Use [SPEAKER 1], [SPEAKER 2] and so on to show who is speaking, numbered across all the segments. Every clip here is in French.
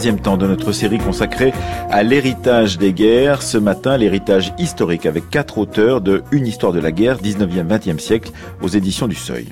[SPEAKER 1] troisième temps de notre série consacrée à l'héritage des guerres. Ce matin, l'héritage historique avec quatre auteurs de Une histoire de la guerre, 19e-20e siècle, aux éditions du Seuil.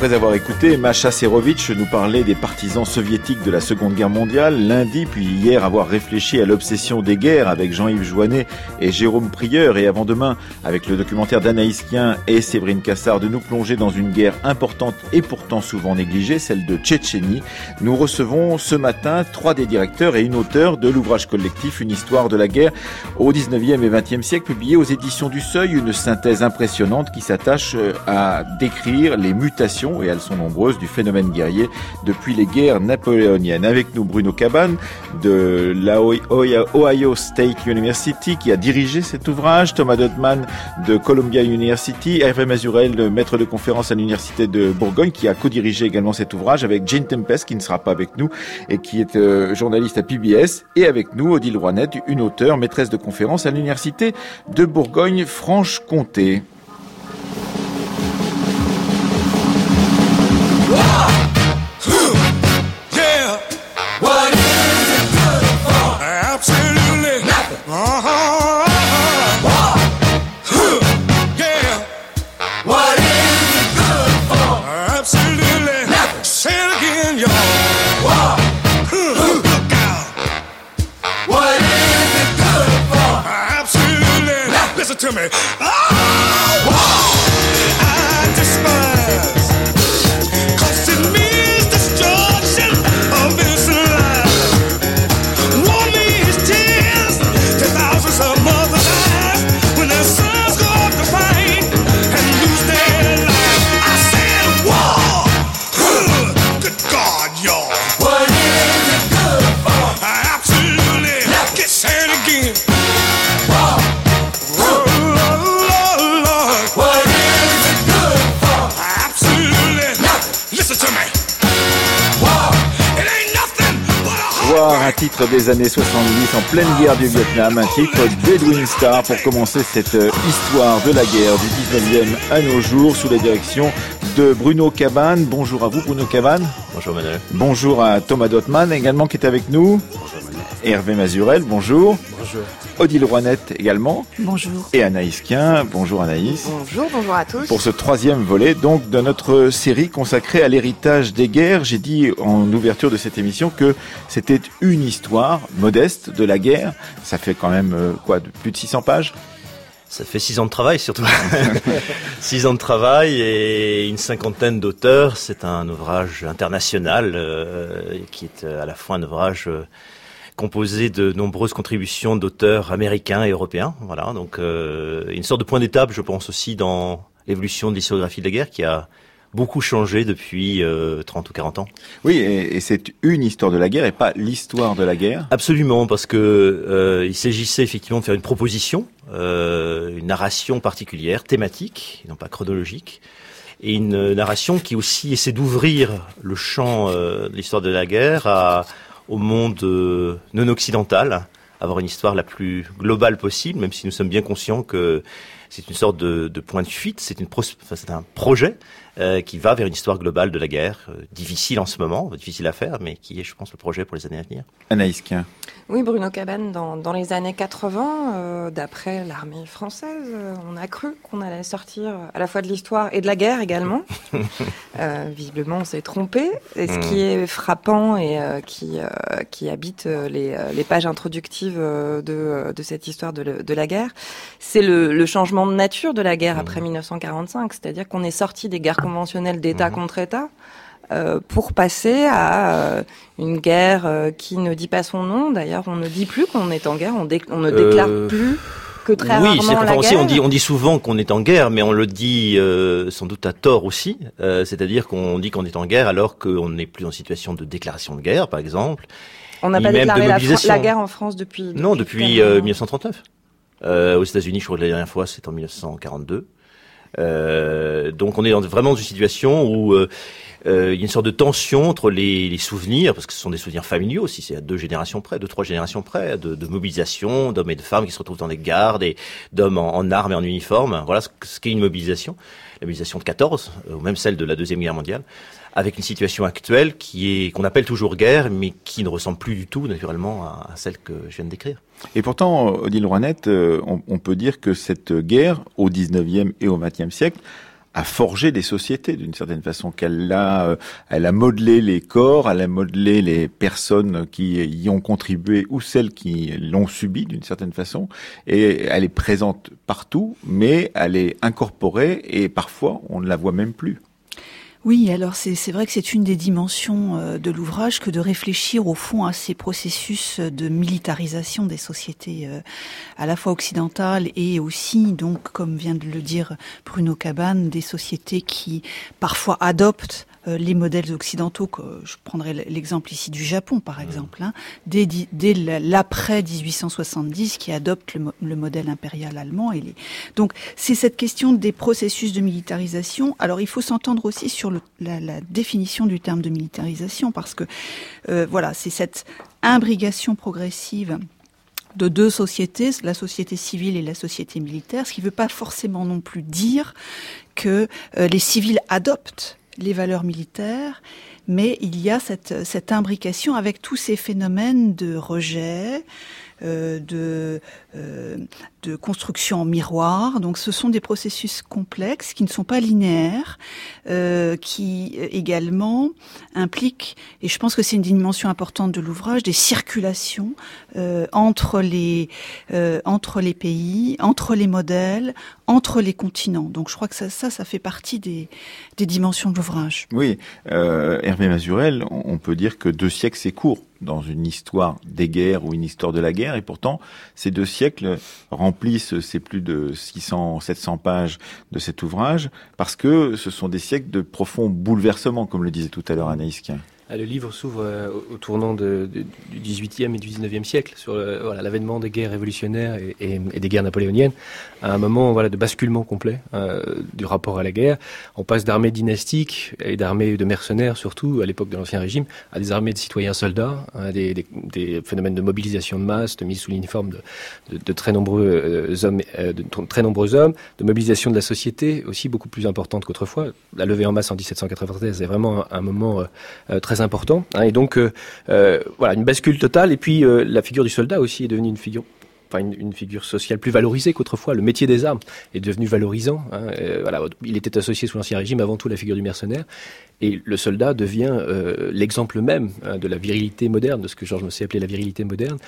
[SPEAKER 1] Après avoir écouté Masha Serovitch nous parler des partisans soviétiques de la Seconde Guerre mondiale, lundi puis hier avoir réfléchi à l'obsession des guerres avec Jean-Yves Joannet et Jérôme Prieur et avant-demain avec le documentaire d'Anaïs Kien et Séverine Cassard de nous plonger dans une guerre importante et pourtant souvent négligée, celle de Tchétchénie, nous recevons ce matin trois des directeurs et une auteure de l'ouvrage collectif Une histoire de la guerre au 19e et 20e siècle publié aux éditions du Seuil, une synthèse impressionnante qui s'attache à décrire les mutations et elles sont nombreuses, du phénomène guerrier depuis les guerres napoléoniennes. Avec nous Bruno Cabane de la Ohio State University qui a dirigé cet ouvrage, Thomas Dotman de Columbia University, Hervé Mazurel, maître de conférence à l'Université de Bourgogne qui a co-dirigé également cet ouvrage avec Jane Tempest qui ne sera pas avec nous et qui est euh, journaliste à PBS et avec nous Odile Rouanette, une auteure, maîtresse de conférence à l'Université de Bourgogne-Franche-Comté. Titre des années 70 en pleine guerre du Vietnam, un titre d'Edwin Starr pour commencer cette histoire de la guerre du 19e à nos jours sous la direction de Bruno Cabane. Bonjour à vous Bruno Cabane.
[SPEAKER 2] Bonjour Manuel.
[SPEAKER 1] Bonjour à Thomas Dotman également qui est avec nous.
[SPEAKER 2] Bonjour Manuel.
[SPEAKER 1] Hervé Mazurel, bonjour.
[SPEAKER 3] Bonjour.
[SPEAKER 1] Odile Rouanette également.
[SPEAKER 4] Bonjour.
[SPEAKER 1] Et Anaïs Quint. Bonjour Anaïs.
[SPEAKER 4] Bonjour, bonjour à tous.
[SPEAKER 1] Pour ce troisième volet donc de notre série consacrée à l'héritage des guerres, j'ai dit en ouverture de cette émission que c'était une histoire modeste de la guerre. Ça fait quand même euh, quoi, de plus de 600 pages?
[SPEAKER 2] Ça fait six ans de travail surtout. six ans de travail et une cinquantaine d'auteurs. C'est un ouvrage international euh, qui est à la fois un ouvrage euh, composé de nombreuses contributions d'auteurs américains et européens. Voilà, donc euh, une sorte de point d'étape, je pense aussi dans l'évolution de l'historiographie de la guerre qui a beaucoup changé depuis euh, 30 ou 40 ans.
[SPEAKER 1] Oui, et, et c'est une histoire de la guerre et pas l'histoire de la guerre.
[SPEAKER 2] Absolument, parce que euh, il s'agissait effectivement de faire une proposition, euh, une narration particulière, thématique, non pas chronologique, et une narration qui aussi essaie d'ouvrir le champ euh, de l'histoire de la guerre à, au monde euh, non occidental, avoir une histoire la plus globale possible, même si nous sommes bien conscients que c'est une sorte de, point de fuite, c'est un projet euh, qui va vers une histoire globale de la guerre, euh, difficile en ce moment, difficile à faire, mais qui est, je pense, le projet pour les années à venir.
[SPEAKER 1] Anaïs Quint.
[SPEAKER 4] Oui, Bruno Cabane, dans, dans les années 80, euh, d'après l'armée française, euh, on a cru qu'on allait sortir à la fois de l'histoire et de la guerre également. Euh, visiblement, on s'est trompé. Et ce qui est frappant et qui, qui habite les, les, pages introductives de, de cette histoire de, de la guerre, c'est le, le, changement de nature de la guerre après 1945. C'est-à-dire qu'on est sorti des guerres conventionnelles d'État contre État. Euh, pour passer à euh, une guerre euh, qui ne dit pas son nom. D'ailleurs, on ne dit plus qu'on est en guerre, on, on ne déclare plus que très
[SPEAKER 2] oui,
[SPEAKER 4] rarement la
[SPEAKER 2] aussi. On dit, on dit souvent qu'on est en guerre, mais on le dit sans doute à tort aussi. C'est-à-dire qu'on dit qu'on est en guerre alors qu'on n'est plus en situation de déclaration de guerre, par exemple.
[SPEAKER 4] On n'a pas déclaré la, la, guerre en France depuis. depuis
[SPEAKER 2] non, depuis 1939. aux États-Unis, je crois que la dernière fois, c'est en 1942. donc on est dans, vraiment dans une situation où euh, il y a une sorte de tension entre les, les souvenirs, parce que ce sont des souvenirs familiaux aussi, c'est à deux générations près, deux, trois générations près, de, de mobilisation, d'hommes et de femmes qui se retrouvent dans des gardes, et d'hommes en, en armes et en uniforme. Voilà ce, ce qu'est une mobilisation. La mobilisation de 14, euh, ou même celle de la Deuxième Guerre mondiale avec une situation actuelle qui est qu'on appelle toujours guerre, mais qui ne ressemble plus du tout, naturellement, à, à celle que je viens de décrire.
[SPEAKER 1] Et pourtant, Odile Rouanette, euh, on, on, peut dire que cette guerre, au 19e et au 20e siècle, a forgé des sociétés d'une certaine façon, qu'elle a, euh, elle a modelé les corps, elle a modelé les personnes qui y ont contribué ou celles qui l'ont subi d'une certaine façon, et elle est présente partout, mais elle est incorporée et parfois on ne la voit même plus.
[SPEAKER 3] Oui, alors c'est vrai que c'est une des dimensions euh, de l'ouvrage que de réfléchir au fond à ces processus de militarisation des sociétés euh, à la fois occidentales et aussi, donc, comme vient de le dire Bruno Cabane, des sociétés qui parfois adoptent euh, les modèles occidentaux, que je prendrai l'exemple ici du Japon par exemple, hein, dès, dès l'après 1870 qui adopte le, le, modèle impérial allemand. Et les... Donc c'est cette question des processus de militarisation. Alors il faut s'entendre aussi sur le, la, la, définition du terme de militarisation parce que euh, voilà, c'est cette imbrigation progressive de deux sociétés, la société civile et la société militaire, ce qui ne veut pas forcément non plus dire que euh, les civils adoptent les valeurs militaires, mais il y a cette, cette imbrication avec tous ces phénomènes de rejet, euh, de, euh, de construction en miroir. Donc ce sont des processus complexes qui ne sont pas linéaires, euh, qui également impliquent, et je pense que c'est une dimension importante de l'ouvrage, des circulations euh, entre, les, euh, entre les pays, entre les modèles, entre les continents. Donc je crois que ça, ça, ça fait partie des, des dimensions de l'ouvrage.
[SPEAKER 1] Oui, euh, Hervé Mazurel, on peut dire que deux siècles c'est court dans une histoire des guerres ou une histoire de la guerre, et pourtant ces deux siècles remplissent ces plus de 600, 700 pages de cet ouvrage, parce que ce sont des siècles de profonds bouleversements, comme le disait tout à l'heure Anaïs.
[SPEAKER 5] Ah, le livre s'ouvre euh, au tournant du XVIIIe et du XIXe siècle sur l'avènement des guerres révolutionnaires et, des guerres napoléoniennes, à un moment voilà, de basculement complet euh, du rapport à la guerre. On passe d'armées dynastiques et d'armées de mercenaires, surtout à l'époque de l'Ancien Régime, à des armées de citoyens soldats, à des, phénomènes de mobilisation de masse, de mise sous l'uniforme très euh, hommes, de très nombreux hommes, de mobilisation de la société aussi beaucoup plus importante qu'autrefois. La levée en masse en 1793 est vraiment un, un moment euh, important. Hein, et donc, euh, euh, voilà, une bascule totale. Et puis, euh, la figure du soldat aussi est devenue une figure enfin une, figure sociale plus valorisée qu'autrefois. Le métier des armes est devenu valorisant. Hein. Voilà, il était associé sous l'Ancien Régime avant tout la figure du mercenaire. Et le soldat devient l'exemple même hein, de la virilité moderne, de ce que Georges Mossé appelait la virilité moderne.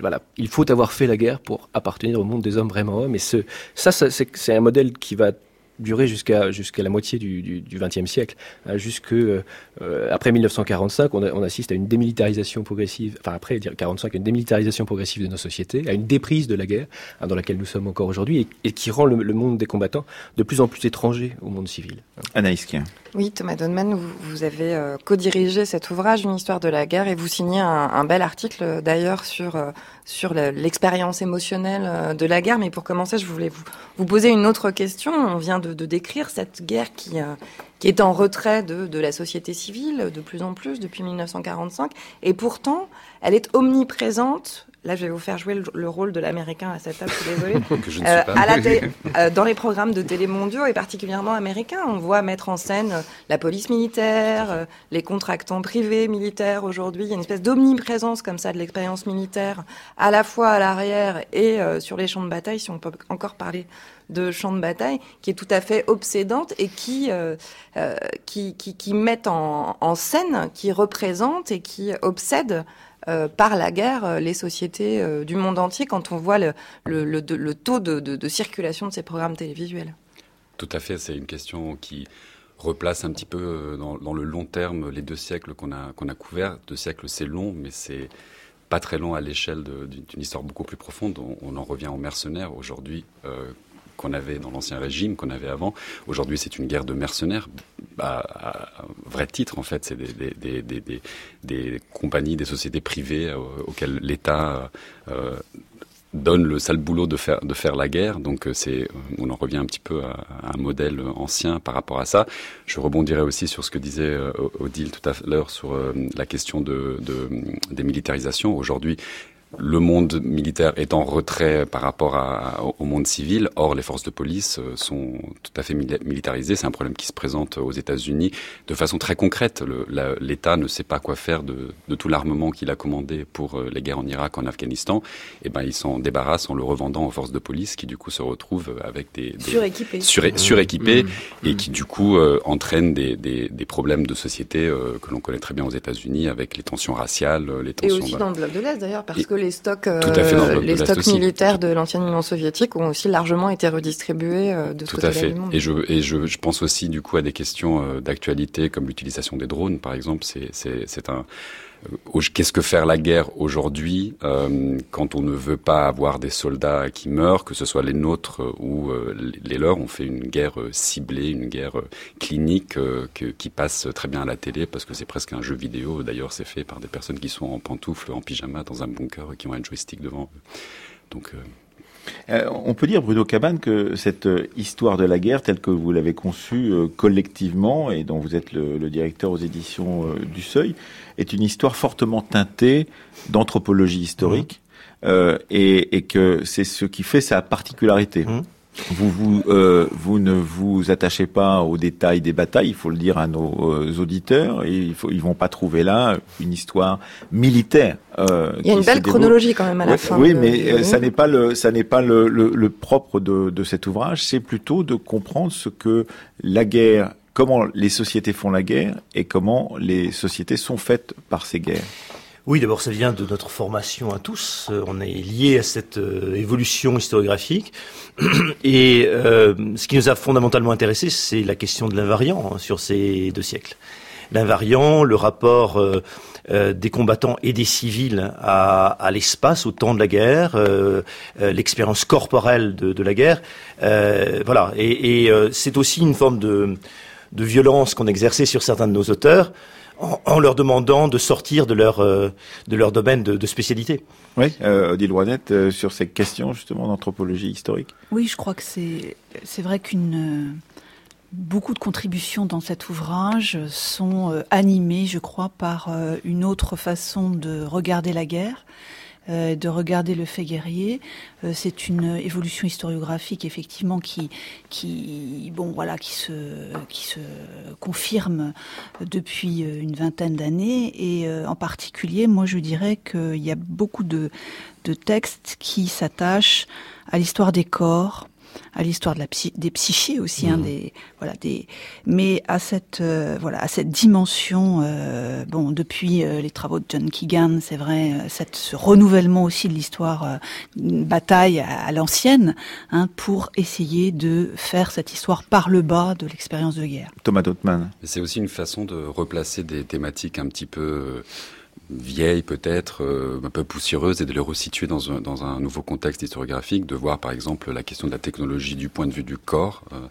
[SPEAKER 5] Voilà, il faut avoir fait la guerre pour appartenir au monde des hommes vraiment hommes. Et ce, ça c'est un modèle qui va durer jusqu'à la moitié du XXe siècle, hein, jusque euh, après 1945, on, assiste à une démilitarisation progressive, enfin après 45, une démilitarisation progressive de nos sociétés, à une déprise de la guerre hein, dans laquelle nous sommes encore aujourd'hui et, qui rend le, monde des combattants de plus en plus étranger au monde civil.
[SPEAKER 1] Anaïs.
[SPEAKER 4] Oui, Thomas Donman, vous, vous avez euh, co-dirigé cet ouvrage, Une histoire de la guerre, et vous signez un, un bel article euh, d'ailleurs sur euh, sur l'expérience émotionnelle euh, de la guerre. Mais pour commencer, je voulais vous, vous poser une autre question. On vient de, de décrire cette guerre qui euh, qui est en retrait de, de la société civile de plus en plus depuis 1945, et pourtant, elle est omniprésente Là, je vais vous faire jouer le, le rôle de l'américain à cette table, je suis désolée.
[SPEAKER 6] que je ne euh, à la
[SPEAKER 4] télé, euh, dans les programmes de télé mondiaux et particulièrement américains, on voit mettre en scène la police militaire, euh, les contractants privés militaires aujourd'hui. Il y a une espèce d'omniprésence comme ça de l'expérience militaire, à la fois à l'arrière et euh, sur les champs de bataille, si on peut encore parler de champs de bataille, qui est tout à fait obsédante et qui, euh, qui, qui, qui met en, en scène, qui représente et qui obsède euh, par la guerre euh, les sociétés euh, du monde entier quand on voit le, le, le, taux de, de, circulation de ces programmes télévisuels.
[SPEAKER 6] Tout à fait, c'est une question qui replace un petit peu dans, dans le long terme les deux siècles qu'on a, qu'on a couverts. Deux siècles, c'est long, mais c'est pas très long à l'échelle d'une histoire beaucoup plus profonde. On, en revient aux mercenaires aujourd'hui. Qu'on avait dans l'ancien régime, qu'on avait avant. Aujourd'hui, c'est une guerre de mercenaires, à, à, vrai titre en fait. C'est des, compagnies, des sociétés privées euh, auxquelles l'État euh, donne le sale boulot de faire la guerre. Donc euh, on en revient un petit peu à, un modèle ancien par rapport à ça. Je rebondirai aussi sur ce que disait Odile tout à l'heure sur la question de, de des militarisations. Aujourd'hui, le monde militaire est en retrait par rapport à, au monde civil. Or, les forces de police euh, sont tout à fait militarisées. C'est un problème qui se présente aux États-Unis de façon très concrète. L'État ne sait pas quoi faire de, de tout l'armement qu'il a commandé pour euh, les guerres en Irak, en Afghanistan. Et ben, ils s'en débarrassent en le revendant aux forces de police, qui du coup se retrouvent avec des, des
[SPEAKER 4] suréquipés,
[SPEAKER 6] suré, suréquipés mmh. et qui du coup euh, entraînent des, des, des, problèmes de société euh, que l'on connaît très bien aux États-Unis, avec les tensions raciales, les tensions.
[SPEAKER 4] Et aussi dans le bloc de l'Est d'ailleurs, parce et, que les stocks,
[SPEAKER 6] euh,
[SPEAKER 4] les stocks militaires de l'ancienne Union soviétique ont aussi largement été redistribués euh, de ce
[SPEAKER 6] Tout à fait. Et je et je, je, pense aussi du coup à des questions euh, d'actualité comme l'utilisation des drones, par exemple. C'est c'est un Qu'est-ce que faire la guerre aujourd'hui euh, quand on ne veut pas avoir des soldats qui meurent, que ce soit les nôtres ou euh, les leurs On fait une guerre ciblée, une guerre clinique euh, que, qui passe très bien à la télé parce que c'est presque un jeu vidéo. D'ailleurs, c'est fait par des personnes qui sont en pantoufles, en pyjama, dans un bunker, qui ont un joystick devant eux. Donc
[SPEAKER 1] euh, on peut dire, Bruno Cabane, que cette euh, histoire de la guerre, telle que vous l'avez conçue euh, collectivement et dont vous êtes le, le directeur aux éditions euh, du Seuil, est une histoire fortement teintée d'anthropologie historique mmh. et, et, que c'est ce qui fait sa particularité. Mmh. Vous, vous, euh, vous ne vous attachez pas aux détails des batailles, il faut le dire à nos euh, auditeurs. Et il faut, ils vont pas trouver là une histoire militaire.
[SPEAKER 4] Euh, il y a une belle chronologie quand même à la
[SPEAKER 1] ouais,
[SPEAKER 4] fin.
[SPEAKER 1] Oui, de... mais ça n'est pas le, ça n'est pas le, le, le propre de, de cet ouvrage. C'est plutôt de comprendre ce que la guerre, comment les sociétés font la guerre et comment les sociétés sont faites par ces guerres.
[SPEAKER 2] Oui, d'abord, ça vient de notre formation à tous. On est lié à cette euh, évolution historiographique. Et euh, ce qui nous a fondamentalement intéressé, c'est la question de l'invariant hein, sur ces deux siècles. L'invariant, le rapport euh, euh, des combattants et des civils à, à l'espace au temps de la guerre, euh, l'expérience corporelle de, de, la guerre. voilà. Et, et c'est aussi une forme de, de violence qu'on exerçait sur certains de nos auteurs en, en, leur demandant de sortir de leur, euh, de leur domaine de, de spécialité.
[SPEAKER 1] Oui, euh, Odile Rouanette, euh, sur ces questions justement d'anthropologie historique.
[SPEAKER 3] Oui, je crois que c'est, c'est vrai qu'une... Beaucoup de contributions dans cet ouvrage sont euh, animées, je crois, par euh, une autre façon de regarder la guerre, euh, de regarder le fait guerrier. Euh, c'est une évolution historiographique effectivement qui, qui, bon voilà, qui se, qui se confirme depuis euh, une vingtaine d'années et en particulier, moi je dirais qu'il y a beaucoup de, de textes qui s'attachent à l'histoire des corps, à l'histoire de la psy des psychés aussi, mmh. hein, des voilà des, mais à cette euh, voilà à cette dimension. Euh, bon, depuis euh, les travaux de John Keegan, c'est vrai, euh, cette, ce renouvellement aussi de l'histoire, euh, une bataille à, à l'ancienne, hein, pour essayer de faire cette histoire par le bas de l'expérience de guerre.
[SPEAKER 1] Thomas Dotman.
[SPEAKER 6] C'est aussi une façon de replacer des thématiques un petit peu vieilles peut-être, euh, un peu poussiéreuses, et de les resituer dans un, dans un nouveau contexte historiographique, de voir par exemple la question de la technologie du point de vue du corps, euh,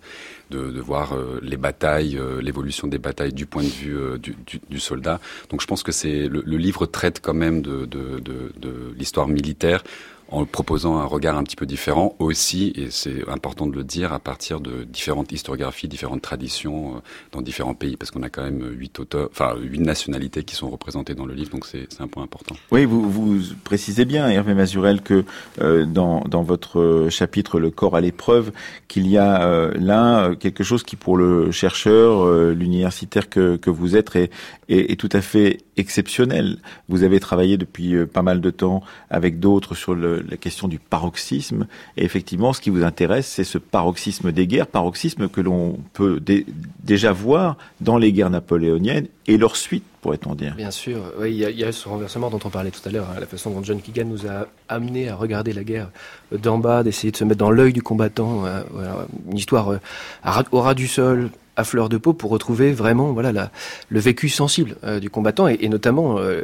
[SPEAKER 6] de, de, voir euh, les batailles, euh, l'évolution des batailles du point de vue euh, du, du, du, soldat. Donc je pense que c'est le, le, livre traite quand même de, de, de l'histoire militaire en proposant un regard un petit peu différent aussi, et c'est important de le dire, à partir de différentes historiographies, différentes traditions euh, dans différents pays, parce qu'on a quand même huit auteurs, enfin huit nationalités qui sont représentées dans le livre, donc c'est un point important.
[SPEAKER 1] Oui, vous, vous précisez bien, Hervé Mazurel, que euh, dans, dans votre chapitre Le corps à l'épreuve, qu'il y a euh, là quelque chose qui, pour le chercheur, euh, l'universitaire que, que vous êtes, est, est tout à fait exceptionnel. Vous avez travaillé depuis euh, pas mal de temps avec d'autres sur la question du paroxysme. Et effectivement, ce qui vous intéresse, c'est ce paroxysme des guerres, paroxysme que l'on peut dé déjà voir dans les guerres napoléoniennes et leur suite, pourrait-on dire.
[SPEAKER 5] Bien sûr, il y, a, ce renversement dont on parlait tout à l'heure, hein, la façon dont John Keegan nous a amené à regarder la guerre d'en bas, d'essayer de se mettre dans l'œil du combattant, euh, une histoire euh, au ras du sol, à fleur de peau pour retrouver vraiment voilà la, le vécu sensible euh, du combattant et, et notamment euh,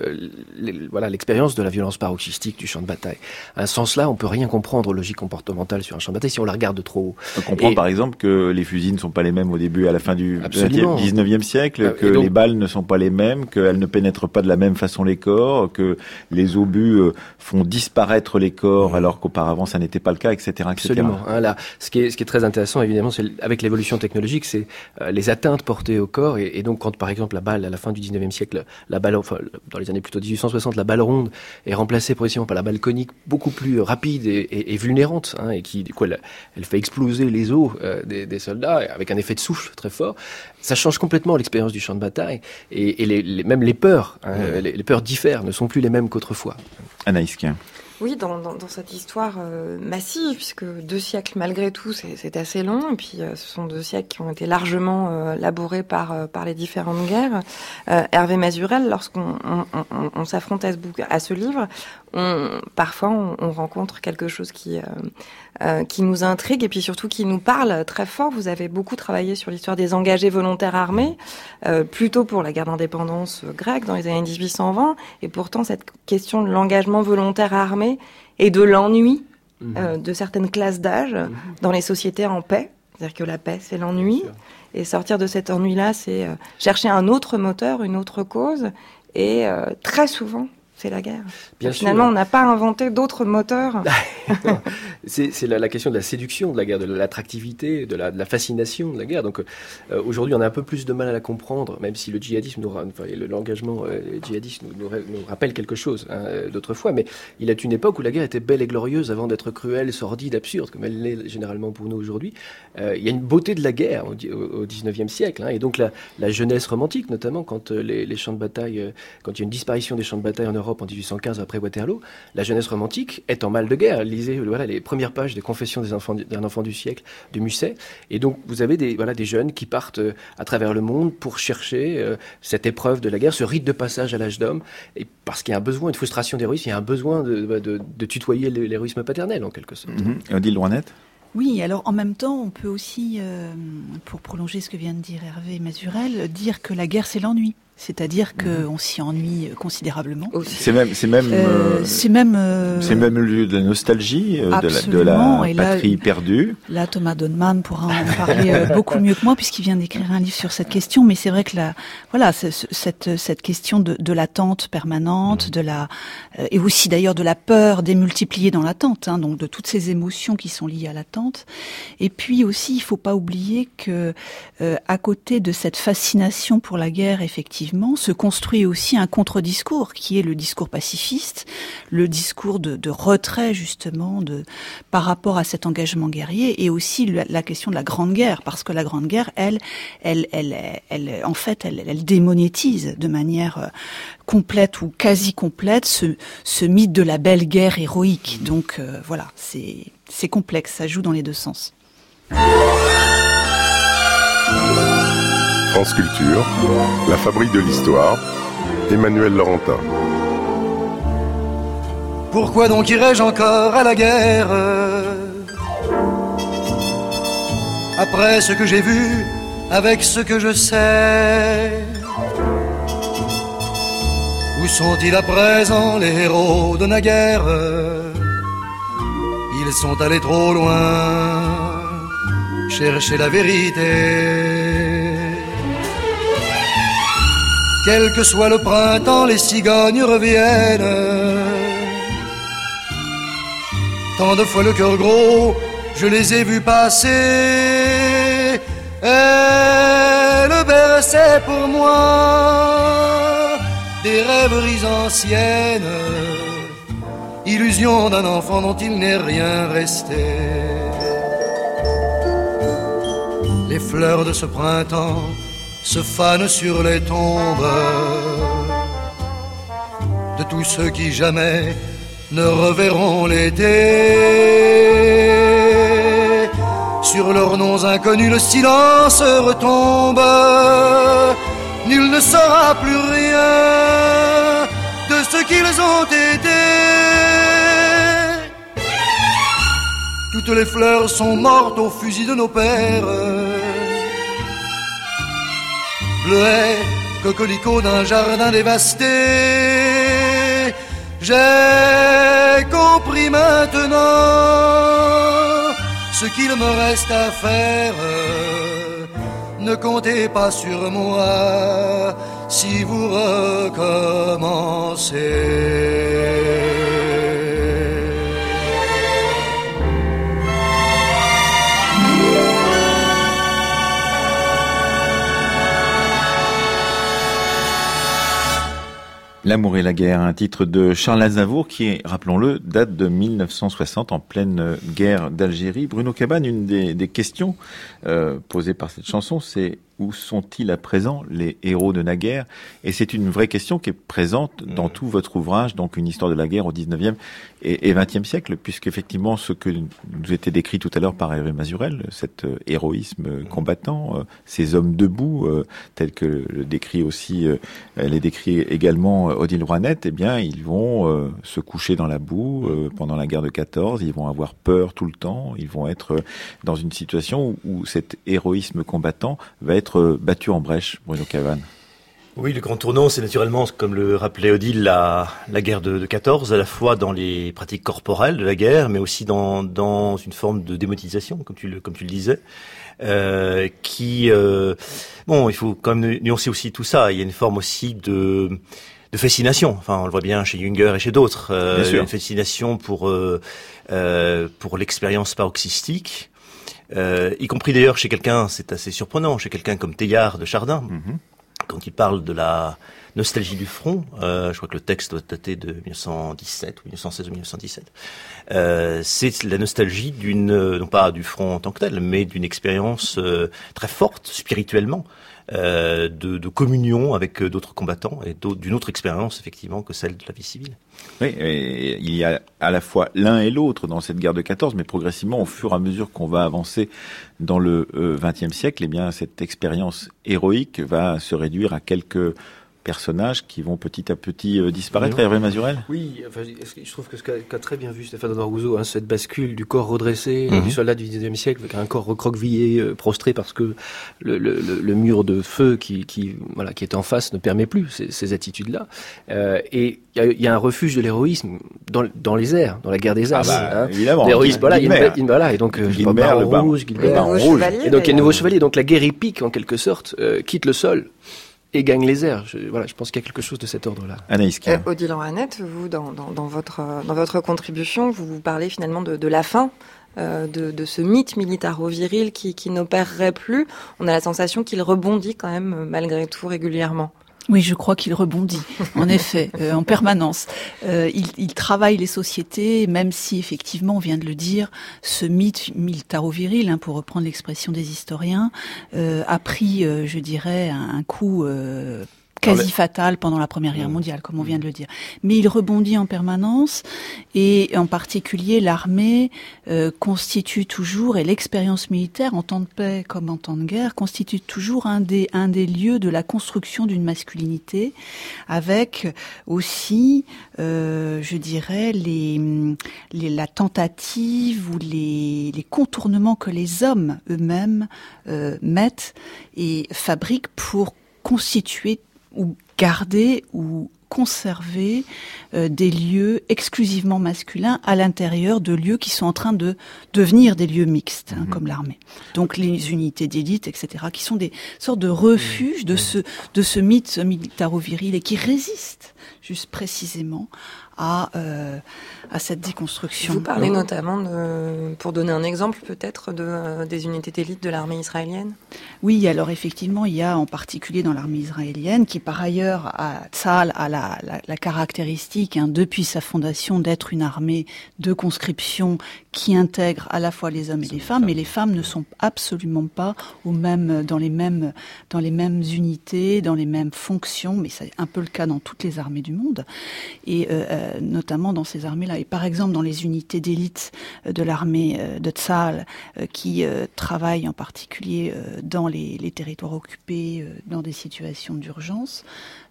[SPEAKER 5] les- voilà l'expérience de la violence paroxystique du champ de bataille. À ce sens-là, on peut rien comprendre aux logiques comportementales sur un champ de bataille si on la regarde de trop haut.
[SPEAKER 1] On comprend
[SPEAKER 5] Et-
[SPEAKER 1] par exemple que les fusils ne sont pas les mêmes au début et à la fin du
[SPEAKER 5] Absolument.
[SPEAKER 1] 20e, 19e siècle,
[SPEAKER 5] Euh,
[SPEAKER 1] que
[SPEAKER 5] donc-
[SPEAKER 1] les balles ne sont pas les mêmes, qu'elles ne pénètrent pas de la même façon les corps, que les obus euh, font disparaître les corps alors qu'auparavant ça n'était pas le cas, etc. etc.
[SPEAKER 5] Absolument. Hein, là, ce qui est ce qui est très intéressant, évidemment, c'est avec l'évolution technologique, c'est euh, les atteintes portées au corps. Et, et donc, quand par exemple la balle à la fin du 19e siècle, la balle, enfin, dans les années plutôt 1860, la balle ronde est remplacée progressivement par la balle conique, beaucoup plus euh, rapide et, et, et vulnérante, hein, et qui du coup elle, elle fait exploser les os euh, des, des soldats avec un effet de souffle très fort. Ça change complètement l'expérience du champ de bataille et, et les, les- même les peurs, hein, les, les peurs diffèrent, ne sont plus les mêmes qu'autrefois.
[SPEAKER 1] Anaïs Quin.
[SPEAKER 4] Oui, dans, cette histoire euh, massive, puisque deux siècles malgré tout, c'est assez long, et puis euh, ce sont deux siècles qui ont été largement euh, labourés par, euh, par les différentes guerres. Hervé Mazurel, lorsqu'on on, on- on s'affronte à ce livre, on, parfois on, on rencontre quelque chose qui, euh, euh, qui nous intrigue et puis surtout qui nous parle très fort. Vous avez beaucoup travaillé sur l'histoire des engagés volontaires armés, euh, plutôt pour la guerre d'indépendance euh, grecque dans les années 1820, et pourtant cette question de l'engagement volontaire armé et de l'ennui euh, de certaines classes d'âge dans les sociétés en paix. C'est-à-dire que la paix, c'est l'ennui. Et sortir de cet ennui-là, c'est euh, chercher un autre moteur, une autre cause. Et euh, très souvent, c'est la guerre.
[SPEAKER 5] Bien
[SPEAKER 4] Finalement, on n'a pas inventé d'autres moteurs.
[SPEAKER 5] C'est la, la question de la séduction de la guerre, de l'attractivité, de la, de la fascination de la guerre. Donc euh, aujourd'hui, on a un peu plus de mal à la comprendre, même si le djihadisme, nous, enfin, l'engagement euh, djihadiste nous, nous, ra- nous rappelle quelque chose hein, euh, d'autrefois. Mais il est une époque où la guerre était belle et glorieuse avant d'être cruelle, sordide, absurde, comme elle l'est généralement pour nous aujourd'hui. Euh, il y a une beauté de la guerre au, au- au 19e siècle, hein, et donc la, la jeunesse romantique, notamment quand les, les champs de bataille, quand il y a une disparition des champs de bataille en Europe en 1815 après Waterloo, la jeunesse romantique est en mal de guerre. Lisez voilà, les premières pages des Confessions des d'un enfant du siècle de Musset. Et donc, vous avez des, voilà, des jeunes qui partent euh, à travers le monde pour chercher euh, cette épreuve de la guerre, ce rite de passage à l'âge d'homme. Et parce qu'il y a un besoin, une frustration d'héroïsme, il y a un besoin de, de, de tutoyer l'hé- l'héroïsme paternel, en quelque sorte.
[SPEAKER 1] Mhm. Odile Rouanette
[SPEAKER 3] Oui, alors en même temps, on peut aussi, euh, pour prolonger ce que vient de dire Hervé Mazurel, dire que la guerre, c'est l'ennui. C'est-à-dire qu'on s'y ennuie considérablement.
[SPEAKER 4] Aussi.
[SPEAKER 1] C'est même, c'est même,
[SPEAKER 3] Euh,
[SPEAKER 1] euh,
[SPEAKER 3] c'est même... euh,
[SPEAKER 1] c'est même le lieu de la nostalgie, euh, de la, de
[SPEAKER 3] Absolument,
[SPEAKER 1] la
[SPEAKER 3] et là-
[SPEAKER 1] patrie perdue.
[SPEAKER 3] Là, Thomas Donman pourra en parler euh, beaucoup mieux que moi puisqu'il vient d'écrire un livre sur cette question. Mais c'est vrai que la, voilà, cette cette question de, de l'attente permanente, de la euh, et aussi d'ailleurs de la peur démultipliée dans l'attente, hein, donc de toutes ces émotions qui sont liées à l'attente. Et puis aussi, il faut pas oublier que euh, à côté de cette fascination pour la guerre, effectivement, se construit aussi un contre-discours qui est le discours pacifiste, le discours de, de retrait justement de par rapport à cet engagement guerrier et aussi la, la question de la grande guerre parce que la grande guerre elle elle elle, elle, en fait elle, elle démonétise de manière euh, complète ou quasi complète ce, ce mythe de la belle guerre héroïque. Donc euh, voilà c'est complexe ça joue dans les deux sens
[SPEAKER 7] France Culture, La Fabrique de l'Histoire, Emmanuel Laurentin.
[SPEAKER 8] Pourquoi donc irais-je encore à la guerre? Après ce que j'ai vu, avec ce que je sais Où sont-ils à présent les héros de naguère Ils sont allés trop loin chercher la vérité. Quel que soit le printemps, les cigognes reviennent. Tant de fois le cœur gros, je les ai vus passer. Elle berçait pour moi des rêveries anciennes, illusion d'un enfant dont il n'est rien resté. Les fleurs de ce printemps se fanent sur les tombes de tous ceux qui jamais ne reverront l'été. Sur leurs noms inconnus, le silence retombe. Nul ne saura plus rien de ce qu'ils ont été. Toutes les fleurs sont mortes au fusil de nos pères. Bleuets, coquelicots d'un jardin dévasté. J'ai compris maintenant ce qu'il me reste à faire. Ne comptez pas sur moi si vous recommencez.
[SPEAKER 1] L'amour et la guerre, un titre de Charles Aznavour qui, rappelons-le, date de 1960 en pleine guerre d'Algérie. Bruno Cabane, une des, questions euh, posées par cette chanson, c'est où sont-ils à présent les héros de naguère? Et c'est une vraie question qui est présente dans tout votre ouvrage, donc une histoire de la guerre au 19e et, 20e siècle, puisqu'effectivement ce que nous était décrit tout à l'heure par Hervé Mazurel, cet euh, héroïsme combattant, euh, ces hommes debout, euh, tels que le décrit aussi, euh, les décrit également Odile Roinette, eh bien ils vont se coucher dans la boue pendant la guerre de 14, ils vont avoir peur tout le temps, ils vont être dans une situation où, où cet héroïsme combattant va être euh, battu en brèche, Bruno Cavan.
[SPEAKER 2] Oui, le grand tournant, c'est naturellement, comme le rappelait Odile, la, la guerre de, de 14, à la fois dans les pratiques corporelles de la guerre, mais aussi dans, dans une forme de démotisation, comme tu le, comme tu le disais, euh, qui, euh, bon, il faut quand même nuancer aussi tout ça. Il y a une forme aussi de de fascination. Enfin, on le voit bien chez Junger et chez d'autres. Euh. Une fascination pour pour l'expérience paroxystique. Euh, y compris d'ailleurs chez quelqu'un, c'est assez surprenant, chez quelqu'un comme Teilhard de Chardin,
[SPEAKER 1] Mhm.
[SPEAKER 2] quand il parle de la nostalgie du front, euh, je crois que le texte doit dater de 1917 ou 1916 ou 1917, euh, c'est la nostalgie d'une, euh, non pas du front en tant que tel, mais d'une expérience euh, très forte spirituellement, de, de communion avec euh, d'autres combattants et d'une autre expérience effectivement que celle de la vie civile.
[SPEAKER 1] Oui, il y a à la fois l'un et l'autre dans cette guerre de 14, mais progressivement, au fur et à mesure qu'on va avancer dans le XXe siècle, eh bien, cette expérience héroïque va se réduire à quelques personnages qui vont petit à petit euh, disparaître. Hervé Mazurel
[SPEAKER 5] Oui, enfin, je trouve que ce qu'a très bien vu Stéphane Honor Rousseau, hein, cette bascule du corps redressé
[SPEAKER 2] Mhm.
[SPEAKER 5] du soldat du XIXe siècle, avec un corps recroquevillé, euh, prostré parce que le, le, le, le mur de feu qui, qui, voilà, qui est en face ne permet plus ces, ces attitudes-là. Euh, et il y, a- il y a un refuge de l'héroïsme dans, dans les airs, dans la guerre des
[SPEAKER 1] Ah
[SPEAKER 5] As.
[SPEAKER 1] bah,
[SPEAKER 5] hein.
[SPEAKER 1] évidemment.
[SPEAKER 5] L'héroïsme, voilà, il voilà, et donc euh, Baron
[SPEAKER 1] le baron-
[SPEAKER 5] Rouge,
[SPEAKER 4] chevalier,
[SPEAKER 5] Et donc il y a un nouveau chevalier, donc la guerre épique en quelque sorte euh, quitte le sol et gagne les airs. Je, voilà, je pense qu'il y a quelque chose de cet ordre-là.
[SPEAKER 1] Anaïs
[SPEAKER 4] Euh. Odile Ranette, vous, dans, dans, dans votre, euh, dans votre contribution, vous, vous parlez finalement de, de la fin euh, de, de ce mythe militaro-viril qui, qui n'opérerait plus. On a la sensation qu'il rebondit quand même euh, malgré tout régulièrement.
[SPEAKER 3] Oui, je crois qu'il rebondit, en effet, euh, en permanence. Euh, il, il travaille les sociétés, même si effectivement, on vient de le dire, ce mythe militaro-viril, hein, pour reprendre l'expression des historiens, euh, a pris, euh, je dirais, un, un coup euh, quasi fatal pendant la Première Guerre mondiale, comme on vient de le dire. Mais il rebondit en permanence, et en particulier l'armée euh, constitue toujours, et l'expérience militaire en temps de paix comme en temps de guerre, constitue toujours un des, un des lieux de la construction d'une masculinité, avec aussi, euh, je dirais, les, les, la tentative ou les, les contournements que les hommes eux-mêmes euh, mettent et fabriquent pour constituer ou garder ou conserver euh, des lieux exclusivement masculins à l'intérieur de lieux qui sont en train de devenir des lieux mixtes, hein, comme l'armée. Donc les unités d'élite, etc., qui sont des sortes de refuges de ce de ce mythe militaro-viril et qui résistent juste précisément à euh, à cette déconstruction.
[SPEAKER 4] Vous parlez notamment, de, pour donner un exemple peut-être, de, euh, des unités d'élite de l'armée israélienne
[SPEAKER 3] Oui, alors effectivement, il y a en particulier dans l'armée israélienne, qui par ailleurs a, Tzahal a la, la, la caractéristique, hein, depuis sa fondation, d'être une armée de conscription qui intègre à la fois les hommes et les femmes, mais les femmes ne sont absolument pas au même, dans les mêmes, dans les mêmes unités, dans les mêmes fonctions, mais c'est un peu le cas dans toutes les armées du monde, et euh, euh, notamment dans ces armées-là. Et par exemple, dans les unités d'élite euh, de l'armée euh, de Tzahal, euh, qui travaillent en particulier dans les, territoires occupés, dans des situations d'urgence,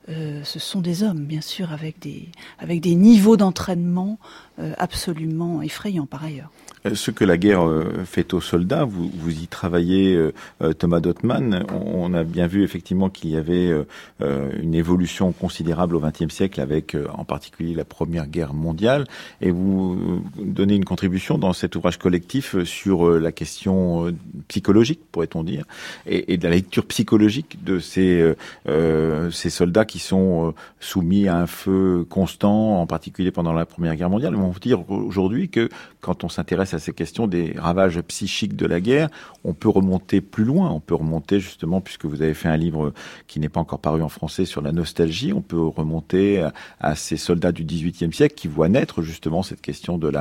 [SPEAKER 3] euh, ce sont des hommes, bien sûr, avec des, avec des niveaux d'entraînement euh, absolument effrayants par ailleurs.
[SPEAKER 1] Euh, Ce que la guerre fait aux soldats, vous, vous y travaillez, Thomas Dottmann. On, a bien vu effectivement qu'il y avait une évolution considérable au XXe siècle, avec en particulier la Première Guerre mondiale. Et vous donnez une contribution dans cet ouvrage collectif sur la question psychologique, pourrait-on dire, et, et de la lecture psychologique de ces, ces soldats qui sont euh, soumis à un feu constant, en particulier pendant la Première Guerre mondiale. On peut dire aujourd'hui que quand on s'intéresse à ces questions des ravages psychiques de la guerre, on peut remonter plus loin. On peut remonter justement, puisque vous avez fait un livre qui n'est pas encore paru en français sur la nostalgie, on peut remonter à, ces soldats du XVIIIe siècle qui voient naître justement cette question de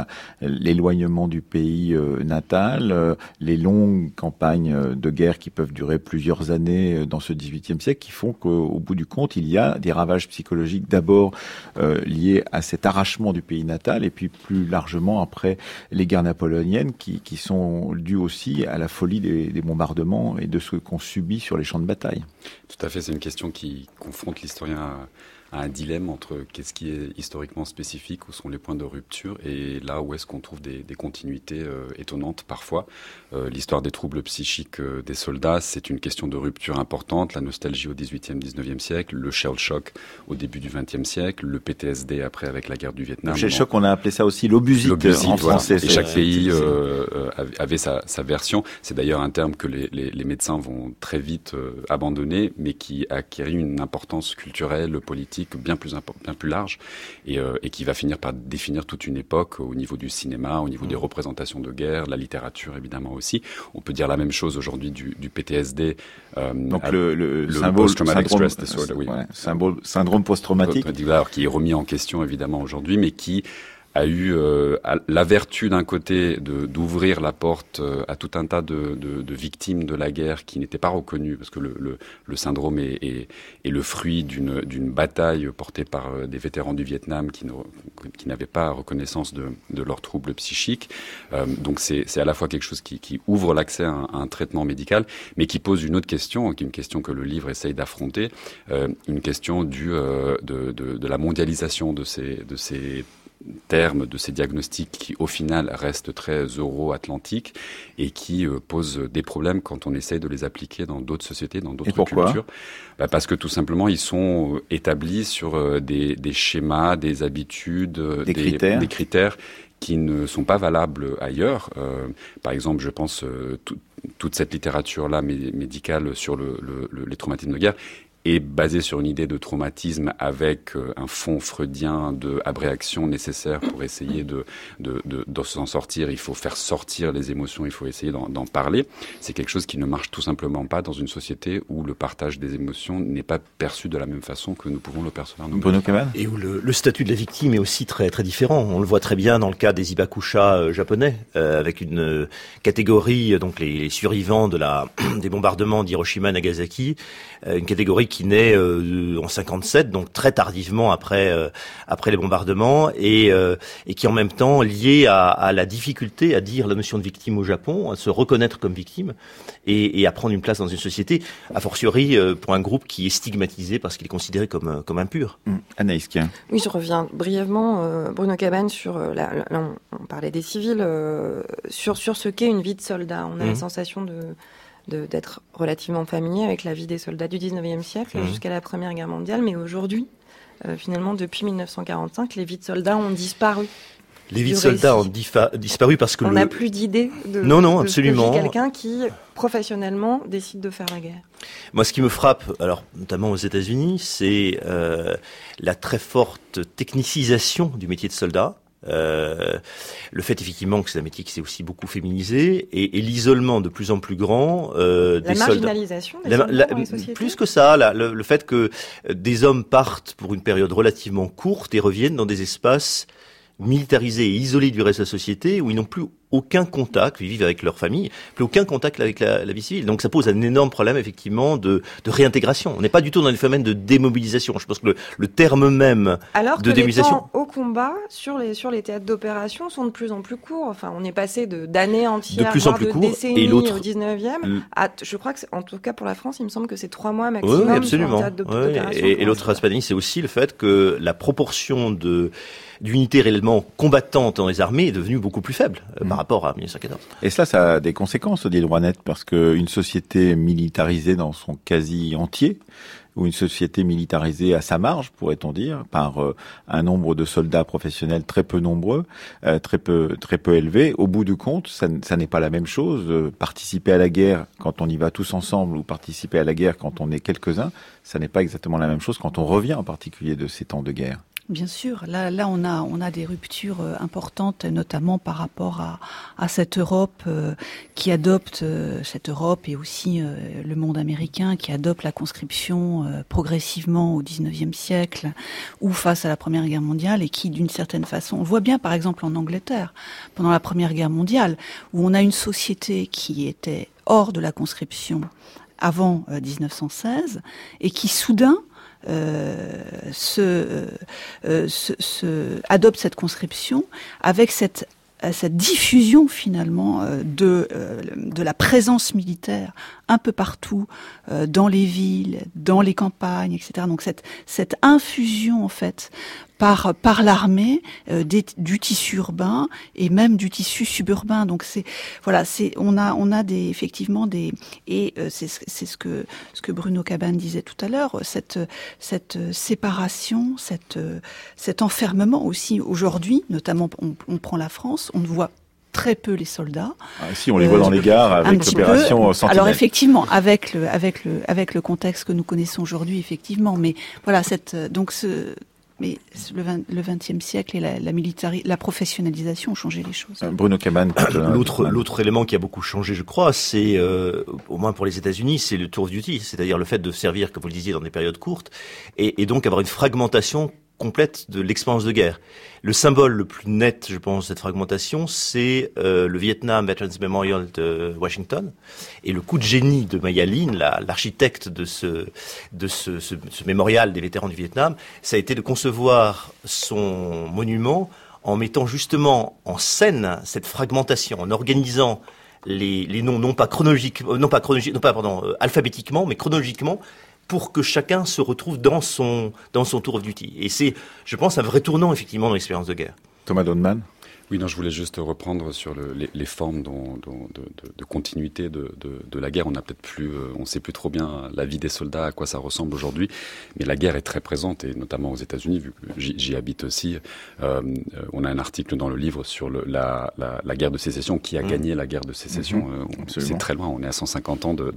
[SPEAKER 1] l'éloignement du pays euh, natal, euh, les longues campagnes de guerre qui peuvent durer plusieurs années dans ce XVIIIe siècle, qui font qu'au bout du compte, il y a des ravages psychologiques d'abord euh, liés à cet arrachement du pays natal, et puis plus largement après les guerres napoléoniennes, qui, sont dues aussi à la folie des bombardements et de ce qu'on subit sur les champs de bataille.
[SPEAKER 6] Tout à fait, c'est une question qui confronte l'historien à, un dilemme entre qu'est-ce qui est historiquement spécifique, où sont les points de rupture, et là où est-ce qu'on trouve des, des continuités euh, étonnantes parfois. Euh, L'histoire des troubles psychiques euh, des soldats, c'est une question de rupture importante, la nostalgie au 18e, 19e siècle, le shell shock au début du 20e siècle, le PTSD après avec la guerre du Vietnam.
[SPEAKER 1] Chez Choc, on a appelé ça aussi l'obusite
[SPEAKER 6] L'obusite,
[SPEAKER 1] en
[SPEAKER 6] voilà.
[SPEAKER 1] français.
[SPEAKER 6] Et chaque pays avait sa, sa version. C'est d'ailleurs un terme que les, les, les médecins vont très vite euh, abandonner, mais qui acquérit une importance culturelle, politique bien plus, impor- bien plus large, et, euh, et qui va finir par définir toute une époque au niveau du cinéma, au niveau des représentations de guerre, de la littérature évidemment aussi. On peut dire la même chose aujourd'hui du, du PTSD. euh,
[SPEAKER 1] Donc le, le,
[SPEAKER 6] le
[SPEAKER 1] symbole, syndrome,
[SPEAKER 6] stress disorder, oui.
[SPEAKER 1] ouais, symbole, syndrome post-traumatique.
[SPEAKER 6] qui est remis en question évidemment aujourd'hui, mais qui a eu euh, la vertu d'un côté d'ouvrir la porte euh, à tout un tas de, de, de victimes de la guerre qui n'étaient pas reconnues parce que le, le, le syndrome est, est, est le fruit d'une bataille portée par euh, des vétérans du Vietnam qui n'avaient pas reconnaissance de, de leurs troubles psychiques. Euh, donc c'est à la fois quelque chose qui, qui ouvre l'accès à, un- traitement médical, mais qui pose une autre question, qui est une question que le livre essaye d'affronter, euh, une question du euh, de la mondialisation de ces de ces termes de ces diagnostics qui au final restent très euro-atlantiques et qui euh, posent des problèmes quand on essaye de les appliquer dans d'autres sociétés, dans d'autres cultures. Bah, parce que tout simplement ils sont euh, établis sur euh, des, des schémas, des habitudes,
[SPEAKER 1] Des critères.
[SPEAKER 6] des critères qui ne sont pas valables ailleurs. Euh, par exemple, je pense tout- toute cette littérature-là mé- médicale sur le, le- le- les traumatismes de guerre est basée sur une idée de traumatisme avec euh, un fond freudien de abréaction nécessaire pour essayer de, de, de, de s'en sortir. Il faut faire sortir les émotions, il faut essayer d'en parler. C'est quelque chose qui ne marche tout simplement pas dans une société où le partage des émotions n'est pas perçu de la même façon que nous pouvons le percevoir
[SPEAKER 1] Caban
[SPEAKER 2] Et où le, le statut de la victime est aussi très très différent. On le voit très bien dans le cas des ibakusha euh, japonais, euh, avec une catégorie, donc les, les survivants de la des bombardements d'Hiroshima, Nagasaki, euh, une catégorie qui naît euh, en 57, donc très tardivement après euh, après les bombardements, et euh, et qui en même temps liée à, à la difficulté à dire la notion de victime au Japon, à se reconnaître comme victime, et, et à prendre une place dans une société, a fortiori euh, pour un groupe qui est stigmatisé parce qu'il est considéré comme comme impur.
[SPEAKER 1] Hum, Anaïs Kien.
[SPEAKER 4] Oui, je reviens brièvement, euh, Bruno Cabane, sur euh, la, on, parlait des civils, euh, sur sur ce qu'est une vie de soldat. On a
[SPEAKER 2] Mhm.
[SPEAKER 4] la sensation de- d'être relativement familier avec la vie des soldats du 19e siècle
[SPEAKER 2] Mhm.
[SPEAKER 4] jusqu'à la Première Guerre mondiale, mais aujourd'hui, euh, finalement, depuis 1945, les vies de soldats ont disparu.
[SPEAKER 2] Les vies de soldats ont disparu parce que
[SPEAKER 4] On
[SPEAKER 2] le-
[SPEAKER 4] n'a plus d'idée de,
[SPEAKER 2] Non, non,
[SPEAKER 4] de
[SPEAKER 2] absolument.
[SPEAKER 4] quelqu'un qui professionnellement décide de faire la guerre.
[SPEAKER 2] Moi, ce qui me frappe, alors notamment aux États-Unis, c'est euh, la très forte technicisation du métier de soldat. Euh, le fait effectivement que c'est un métier qui s'est aussi beaucoup féminisé et, et l'isolement de plus en plus grand euh,
[SPEAKER 4] La
[SPEAKER 2] des soldats.
[SPEAKER 4] marginalisation des
[SPEAKER 2] La-
[SPEAKER 4] soldats
[SPEAKER 2] la-
[SPEAKER 4] dans les sociétés.
[SPEAKER 2] plus que ça, la- le, le fait que des hommes partent pour une période relativement courte et reviennent dans des espaces militarisés et isolés du reste de la société où ils n'ont plus aucun contact, ils vivent avec leur famille, plus aucun contact avec la, la vie civile. Donc ça pose un énorme problème effectivement de, de réintégration. On n'est pas du tout dans le phénomène de démobilisation. Je pense que le, le terme même
[SPEAKER 4] Alors
[SPEAKER 2] de
[SPEAKER 4] que les
[SPEAKER 2] démobilisation.
[SPEAKER 4] temps au combat sur les sur les théâtres d'opération sont de plus en plus courts. Enfin, on est passé de d'années entières,
[SPEAKER 2] De plus en
[SPEAKER 4] voire
[SPEAKER 2] plus
[SPEAKER 4] de
[SPEAKER 2] courts.
[SPEAKER 4] décennies
[SPEAKER 2] Et
[SPEAKER 4] au 19e.
[SPEAKER 2] Le-
[SPEAKER 4] À, je crois que en tout cas pour la France, il me semble que c'est trois mois maximum.
[SPEAKER 2] oui,
[SPEAKER 4] sur un
[SPEAKER 2] absolument.
[SPEAKER 4] théâtre
[SPEAKER 2] Oui,
[SPEAKER 4] d'opération
[SPEAKER 2] et, l'autre aspect, c'est aussi le fait que la proportion de d'unités réellement combattantes dans les armées est devenue beaucoup plus faible euh, par rapport à 1914.
[SPEAKER 1] Et cela, ça a des conséquences, dit Droinet, parce qu'une société militarisée dans son quasi entier, ou une société militarisée à sa marge, pourrait-on dire, par euh, un nombre de soldats professionnels très peu nombreux, euh, très peu très peu élevé, au bout du compte, ça n'est pas la même chose. Euh, participer à la guerre quand on y va tous ensemble, ou participer à la guerre quand on est quelques-uns, ça n'est pas exactement la même chose quand on revient en particulier de ces temps de guerre.
[SPEAKER 3] Bien sûr, là, là on a, on a des ruptures euh, importantes, notamment par rapport à, à cette Europe euh, qui adopte euh, cette Europe et aussi euh, le monde américain qui adopte la conscription euh, progressivement au XIXe siècle ou face à la Première Guerre mondiale et qui, d'une certaine façon, on voit bien par exemple en Angleterre pendant la Première Guerre mondiale où on a une société qui était hors de la conscription avant euh, 1916 et qui soudain euh, se, euh, euh, se- se- adopte cette conscription avec cette euh, cette diffusion finalement euh, de euh, de la présence militaire un peu partout euh, dans les villes, dans les campagnes, etc. Donc cette cette infusion en fait par par l'armée euh, du tissu urbain et même du tissu suburbain. Donc c'est voilà, c'est on a on a des effectivement des et euh, c'est ce- c'est ce que ce que Bruno Cabane disait tout à l'heure, cette cette séparation, cette euh, cet enfermement aussi aujourd'hui, notamment on, on prend la France, on voit très peu les soldats.
[SPEAKER 1] Ah, si, on les voit dans les gares
[SPEAKER 3] Un
[SPEAKER 1] avec
[SPEAKER 3] petit
[SPEAKER 1] l'opération
[SPEAKER 3] peu.
[SPEAKER 1] Sentinelle.
[SPEAKER 3] Alors effectivement, avec le avec le avec le contexte que nous connaissons aujourd'hui, effectivement, mais voilà cette euh, donc ce mais le, 20, le 20e siècle et la, la, militari- la professionnalisation ont changé les choses.
[SPEAKER 1] Euh, Bruno Cabane.
[SPEAKER 2] L'autre, l'autre élément qui a beaucoup changé, je crois, c'est, euh, au moins pour les États-Unis, c'est le tour of duty, c'est-à-dire le fait de servir, comme vous le disiez, dans des périodes courtes, et, et donc avoir une fragmentation de l'expérience de guerre. Le symbole le plus net, je pense, de cette fragmentation, c'est euh, le Vietnam Veterans Memorial de Washington et le coup de génie de Maya Lin, la- l'architecte de ce de ce, mémorial des vétérans du Vietnam, ça a été de concevoir son monument en mettant justement en scène cette fragmentation, en organisant les, les noms non pas chronologiques, euh, non pas chronologique, non pas pardon, euh, alphabétiquement, mais chronologiquement, pour que chacun se retrouve dans son dans son tour of duty. Et c'est, je pense, un vrai tournant effectivement dans l'expérience de guerre.
[SPEAKER 1] Thomas Donman.
[SPEAKER 6] Oui, non, je voulais juste reprendre sur le, les, les, formes dont, dont, de, de, de, continuité de, de, la guerre. On n'a peut-être plus, euh, on sait plus trop bien la vie des soldats, à quoi ça ressemble aujourd'hui, mais la guerre est très présente et notamment aux États-Unis, vu que j'y habite aussi. Euh, on a un article dans le livre sur le, la, la, la, guerre de sécession, qui a mmh. gagné la guerre de sécession. Mmh. C'est très loin, on est à 150 ans de,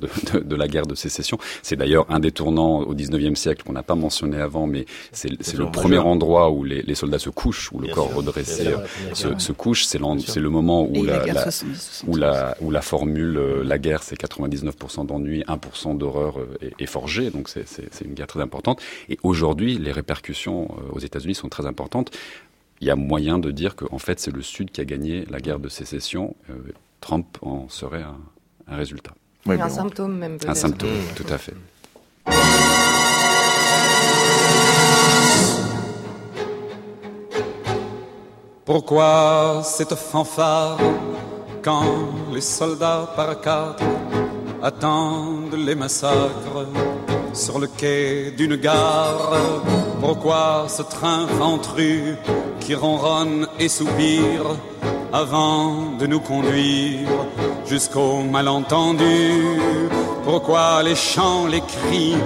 [SPEAKER 6] la guerre de sécession. C'est d'ailleurs un des tournants au 19e siècle qu'on n'a pas mentionné avant, mais c'est le premier endroit où les, les, soldats se couchent, où le
[SPEAKER 2] bien
[SPEAKER 6] corps
[SPEAKER 2] sûr,
[SPEAKER 6] redressé se, se couche, c'est le moment où la,
[SPEAKER 3] la,
[SPEAKER 6] la,
[SPEAKER 3] 70, 70.
[SPEAKER 6] où la, où la formule euh, la guerre c'est 99% d'ennui, 1% d'horreur euh, est, est, forgée, donc c'est une guerre très importante. Et aujourd'hui, les répercussions euh, aux États-Unis sont très importantes. Il y a moyen de dire qu'en fait c'est le Sud qui a gagné la guerre de sécession. Euh, Trump en serait un, un résultat.
[SPEAKER 4] Oui, un symptôme même.
[SPEAKER 6] Un symptôme, tout à fait.
[SPEAKER 9] Pourquoi cette fanfare quand les soldats par quatre attendent les massacres sur le quai d'une gare? Pourquoi ce train ventru qui ronronne et soupire avant de nous conduire? Jusqu'au malentendu Pourquoi les chants, les cris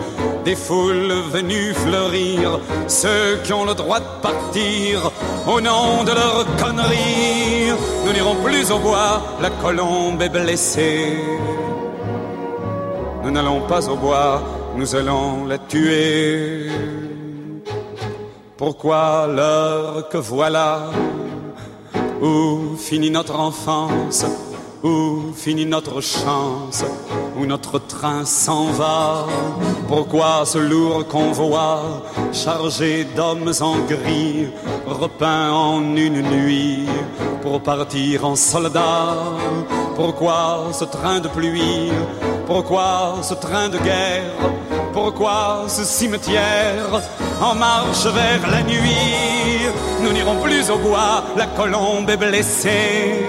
[SPEAKER 9] des foules venues fleurir, ceux qui ont le droit de partir au nom de leur connerie. Nous n'irons plus au bois, la colombe est blessée. Nous n'allons pas au bois, nous allons la tuer. Pourquoi l'heure que voilà? Où finit notre enfance, où finit notre chance, où notre train s'en va? Pourquoi ce lourd convoi, chargé d'hommes en gris, repeint en une nuit pour partir en soldat? Pourquoi ce train de pluie? Pourquoi ce train de guerre? Pourquoi ce cimetière en marche vers la nuit? Nous n'irons plus au bois, la colombe est blessée.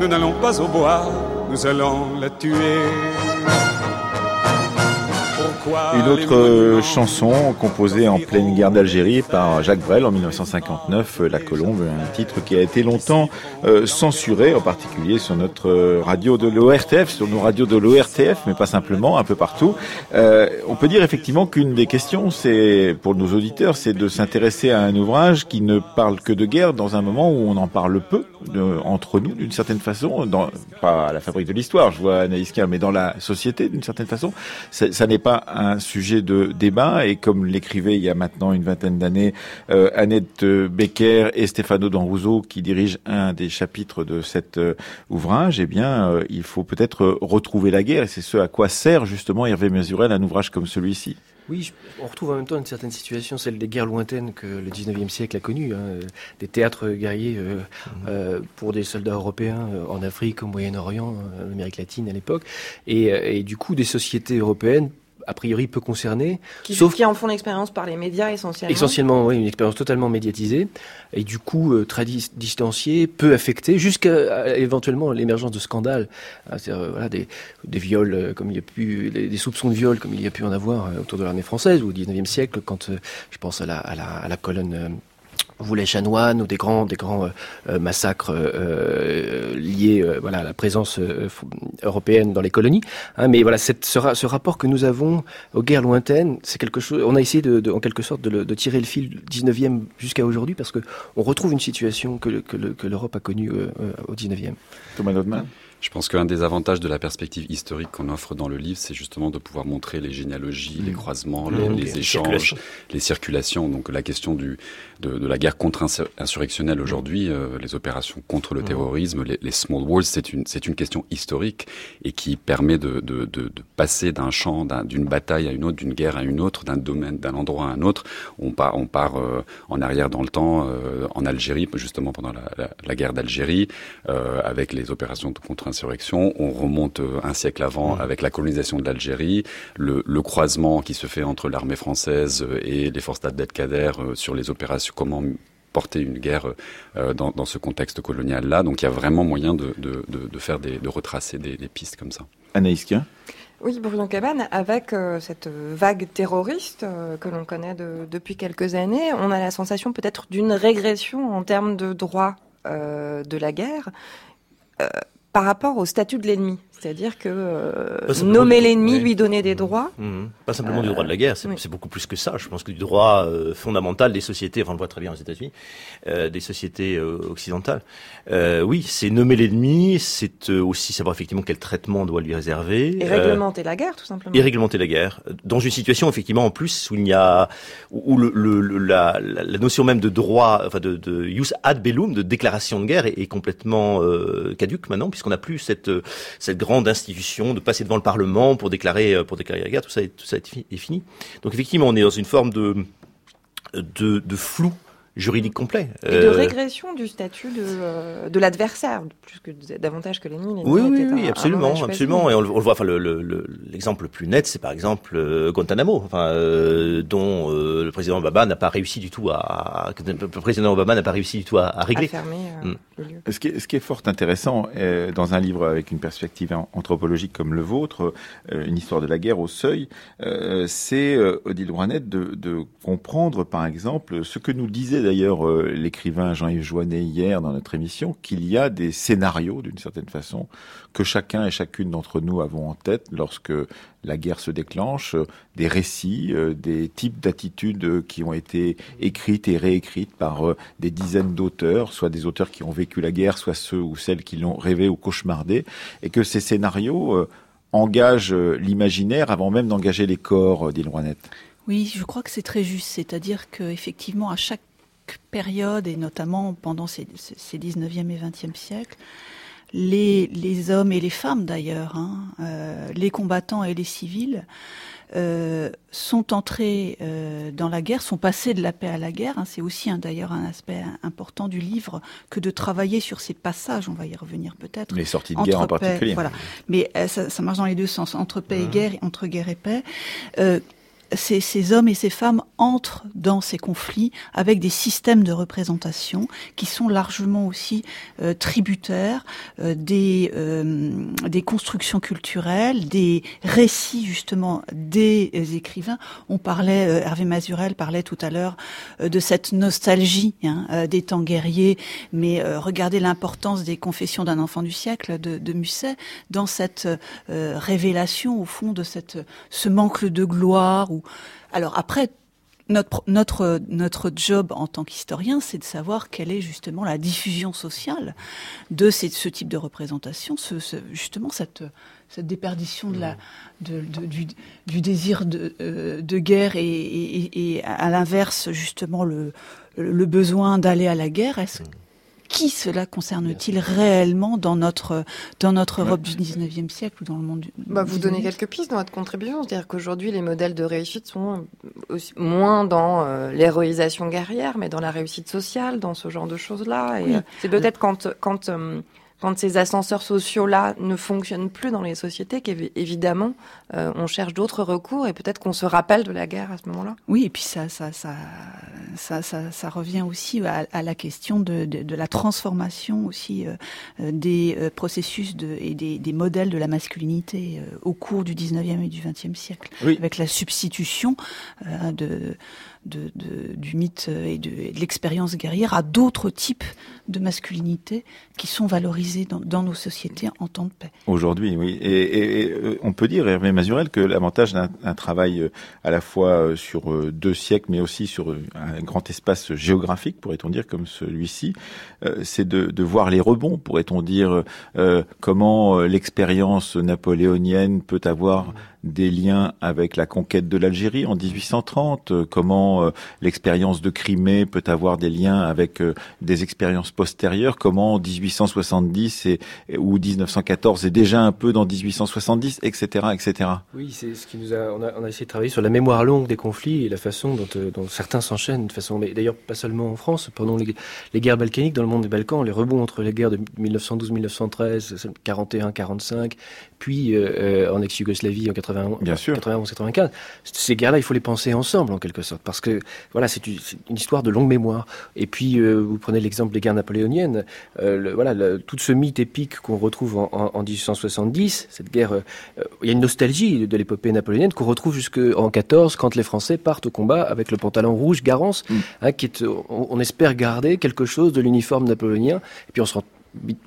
[SPEAKER 9] Nous n'allons pas au bois, nous allons la tuer.
[SPEAKER 1] Une autre euh, chanson composée en pleine guerre d'Algérie par Jacques Brel en 1959, euh, La Colombe, un titre qui a été longtemps euh, censuré, en particulier sur notre radio de l'ORTF, sur nos radios de l'ORTF, mais pas simplement, un peu partout. Euh, on peut dire effectivement qu'une des questions, c'est pour nos auditeurs, c'est de s'intéresser à un ouvrage qui ne parle que de guerre dans un moment où on en parle peu de- entre nous, d'une certaine façon, dans, pas à la fabrique de l'histoire, je vois Anaïs Kerr, mais dans la société, d'une certaine façon. Ça, ça n'est pas un sujet de débat. Et comme l'écrivait il y a maintenant une vingtaine d'années euh, Annette Becker et Stefano Danrouzo qui dirigent un des chapitres de cet euh, ouvrage, eh bien euh, il faut peut-être retrouver la guerre. Et c'est ce à quoi sert justement Hervé Mesurel un ouvrage comme celui-ci.
[SPEAKER 5] Oui, on retrouve en même temps une certaine situation, celle des guerres lointaines que le 19e siècle a connues, hein, des théâtres guerriers euh, euh, pour des soldats européens euh, en Afrique, au Moyen-Orient, en Amérique latine à l'époque, et, et du coup des sociétés européennes a priori peu concernées,
[SPEAKER 4] Qui,
[SPEAKER 5] sauf
[SPEAKER 4] qui en font l'expérience par les médias essentiellement.
[SPEAKER 5] Essentiellement, oui, une expérience totalement médiatisée et du coup euh, très dis- distanciée, peu affectée, jusqu'à éventuellement l'émergence de scandales, Ah, c'est-à-dire euh, voilà, des, des viols euh, comme il y a pu, des, des soupçons de viols comme il y a pu en avoir euh, autour de l'armée française ou au 19e siècle, quand je pense à la, à la, à la colonne. Euh, Voulais-Chanoine ou des grands, des grands euh, euh, massacres euh, liés euh, voilà, à la présence euh, européenne dans les colonies. Hein, mais voilà, cette, ce, ra- ce rapport que nous avons aux guerres lointaines, c'est quelque chose. On a essayé de, de- en quelque sorte de, le- de tirer le fil du 19e jusqu'à aujourd'hui parce que on retrouve une situation que, le- que, le- que l'Europe a connue euh, euh, au 19e.
[SPEAKER 1] Thomas Nodman
[SPEAKER 6] Je pense qu'un des avantages de la perspective historique qu'on offre dans le livre, c'est justement de pouvoir montrer les généalogies, les croisements, les,
[SPEAKER 2] Mmh.
[SPEAKER 6] les
[SPEAKER 2] Les
[SPEAKER 6] échanges,
[SPEAKER 2] circulations.
[SPEAKER 6] les circulations. Donc la question du, de, de la guerre contre-insurrectionnelle aujourd'hui, euh, les opérations contre le terrorisme, les, les small wars, c'est une, c'est une question historique et qui permet de, de, de, de passer d'un champ, d'un- d'une bataille à une autre, d'une guerre à une autre, d'un domaine, d'un endroit à un autre. On part, on part euh, en arrière dans le temps, euh, en Algérie, justement pendant la, la, la guerre d'Algérie, euh, avec les opérations de contre-insurrection. On remonte euh, un siècle avant avec la colonisation de l'Algérie, le, le croisement qui se fait entre l'armée française euh, et les forces d'Abdelkader sur les opérations, comment porter une guerre euh, dans, dans ce contexte colonial-là. Donc il y a vraiment moyen de, de, de, de faire des, de retracer des, des pistes comme ça.
[SPEAKER 1] Anaïs Kerr
[SPEAKER 4] Oui, Bruno Cabane, avec euh, cette vague terroriste euh, que l'on connaît de- depuis quelques années, on a la sensation peut-être d'une régression en termes de droit euh, de la guerre euh, par rapport au statut de l'ennemi. C'est-à-dire que euh, nommer l'ennemi,
[SPEAKER 2] oui.
[SPEAKER 4] lui donner des droits,
[SPEAKER 2] Mhm. Pas simplement du droit de la guerre, c'est
[SPEAKER 4] oui.
[SPEAKER 2] beaucoup plus que ça. Je pense que du droit euh, fondamental des sociétés, enfin on le voit très bien aux États-Unis, euh, des sociétés euh, occidentales. Euh, oui, c'est nommer l'ennemi, c'est euh, aussi savoir effectivement quel traitement on doit lui réserver.
[SPEAKER 4] et
[SPEAKER 2] Euh,
[SPEAKER 4] réglementer la guerre, tout simplement.
[SPEAKER 2] et réglementer la guerre dans une situation effectivement en plus où il y a où le, le- le- la, notion même de droit enfin de, de jus ad bellum de déclaration de guerre est, est complètement euh, caduque maintenant puisqu'on n'a plus cette euh, cette grande institution de passer devant le parlement pour déclarer euh, pour déclarer la guerre. Tout ça est, tout est fi- est fini. Donc effectivement on est dans une forme de flou juridique complet
[SPEAKER 4] Et de
[SPEAKER 2] Euh,
[SPEAKER 4] régression du statut de, euh, de l'adversaire, plus que davantage que l'ennemi.
[SPEAKER 2] Oui, oui,
[SPEAKER 4] un-
[SPEAKER 2] absolument, absolument. Et on le, on le voit. Enfin, le- le- le- l'exemple le, plus net, c'est par exemple euh, Guantanamo, enfin, euh, dont euh, le président Obama n'a pas réussi du tout à, le président Obama n'a pas réussi du tout à, à
[SPEAKER 4] à
[SPEAKER 2] régler.
[SPEAKER 4] fermer euh,
[SPEAKER 2] Mm.
[SPEAKER 4] le lieu.
[SPEAKER 1] Ce qui, est, ce qui est fort intéressant euh, dans un livre avec une perspective an- anthropologique comme le vôtre, euh, une histoire de la guerre au seuil, euh, c'est euh, Odile Rouanet de, de comprendre, par exemple, ce que nous disait d'ailleurs euh, l'écrivain Jean-Yves Joannet hier dans notre émission, qu'il y a des scénarios, d'une certaine façon, que chacun et chacune d'entre nous avons en tête lorsque la guerre se déclenche, euh, des récits, euh, des types d'attitudes qui ont été écrites et réécrites par des dizaines d'auteurs, soit des auteurs qui ont vécu la guerre, soit ceux ou celles qui l'ont rêvé ou cauchemardé, et que ces scénarios engagent l'imaginaire avant même d'engager les corps d'Île Rouanette.
[SPEAKER 3] Oui, je crois que c'est très juste. C'est-à-dire qu'effectivement, à chaque période, et notamment pendant ces, ces- ces 19e et 20e siècles, les, les hommes et les femmes d'ailleurs, hein, euh, les combattants et les civils, euh, sont entrés euh, dans la guerre, sont passés de la paix à la guerre. hein. C'est aussi un- d'ailleurs un aspect important du livre que de travailler sur ces passages. On va y revenir peut-être.
[SPEAKER 1] Les sorties de guerre en
[SPEAKER 3] paix,
[SPEAKER 1] particulier.
[SPEAKER 3] Voilà. Mais ça, ça marche dans les deux sens, entre paix et guerre, et entre guerre et paix. Ces, ces hommes et ces femmes entrent dans ces conflits avec des systèmes de représentation qui sont largement aussi euh, tributaires euh, des, euh, des constructions culturelles, des récits justement des écrivains. On parlait, euh, Hervé Mazurel parlait tout à l'heure euh, de cette nostalgie hein, euh, des temps guerriers, mais regardez l'importance des confessions d'un enfant du siècle de, de Musset dans cette révélation au fond de cette ce manque de gloire alors après notre, notre, notre job en tant qu'historien, c'est de savoir quelle est justement la diffusion sociale de ces, ce type de représentation, ce, ce- justement cette, cette déperdition de la, de, de- du, du désir de, euh, de guerre et, et, et à l'inverse justement le, le besoin d'aller à la guerre. Est-ce qui cela concerne-t-il réellement dans notre dans notre Europe du 19e siècle ou dans le monde du
[SPEAKER 4] Bah, vous donnez quelques pistes dans votre contribution, c'est-à-dire qu'aujourd'hui les modèles de réussite sont aussi, moins dans euh, l'héroïsation guerrière, mais dans la réussite sociale, dans ce genre de choses-là. Et
[SPEAKER 3] Oui.
[SPEAKER 4] euh, c'est peut-être quand quand euh, quand ces ascenseurs sociaux-là ne fonctionnent plus dans les sociétés qu'évidemment euh, on cherche d'autres recours et peut-être qu'on se rappelle de la guerre à ce moment-là.
[SPEAKER 3] Oui, et puis ça, ça, ça, ça, ça, ça revient aussi à, à la question de, de, de la transformation aussi euh, euh, des euh, processus de, et des, des modèles de la masculinité euh, au cours du 19e et du 20e siècle,
[SPEAKER 1] Oui.
[SPEAKER 3] avec la substitution euh, de, de, du mythe et de, l'expérience guerrière à d'autres types de masculinité qui sont valorisés dans, nos sociétés en temps de paix.
[SPEAKER 1] Aujourd'hui, oui. Et, euh, on peut dire, Hervé Mazurel, que l'avantage d'un travail euh, à la fois euh, sur deux siècles, mais aussi sur un grand espace géographique, pourrait-on dire, comme celui-ci, c'est de, voir les rebonds, pourrait-on dire, comment l'expérience napoléonienne peut avoir des liens avec la conquête de l'Algérie en 1830, euh, comment euh, l'expérience de Crimée peut avoir des liens avec euh, des expériences postérieures, comment 1870 et, et- ou 1914 est déjà un peu dans 1870, etc., etc.
[SPEAKER 5] Oui, c'est ce qui nous a on, a. on a essayé de travailler sur la mémoire longue des conflits et la façon dont, dont certains s'enchaînent de façon. Mais d'ailleurs, pas seulement en France. Pendant les, les guerres balkaniques dans le monde des Balkans, les rebonds entre les guerres de 1912-1913, 41-45, puis euh, euh, en ex-Yougoslavie en 91,
[SPEAKER 1] Bien sûr.
[SPEAKER 5] 91-95. Ces guerres-là, il faut les penser ensemble en quelque sorte, parce que voilà, c'est une, histoire de longue mémoire. Et puis, euh, vous prenez l'exemple des guerres napoléoniennes. euh, le- voilà, le- tout ce mythe épique qu'on retrouve en, en- en 1870, cette guerre, il y a une nostalgie de l'épopée napoléonienne qu'on retrouve jusqu'en 14, quand les Français partent au combat avec le pantalon rouge Garance,
[SPEAKER 1] Mm.
[SPEAKER 5] hein, qui est, on, on espère garder quelque chose de l'uniforme napoléonien, et puis on se rend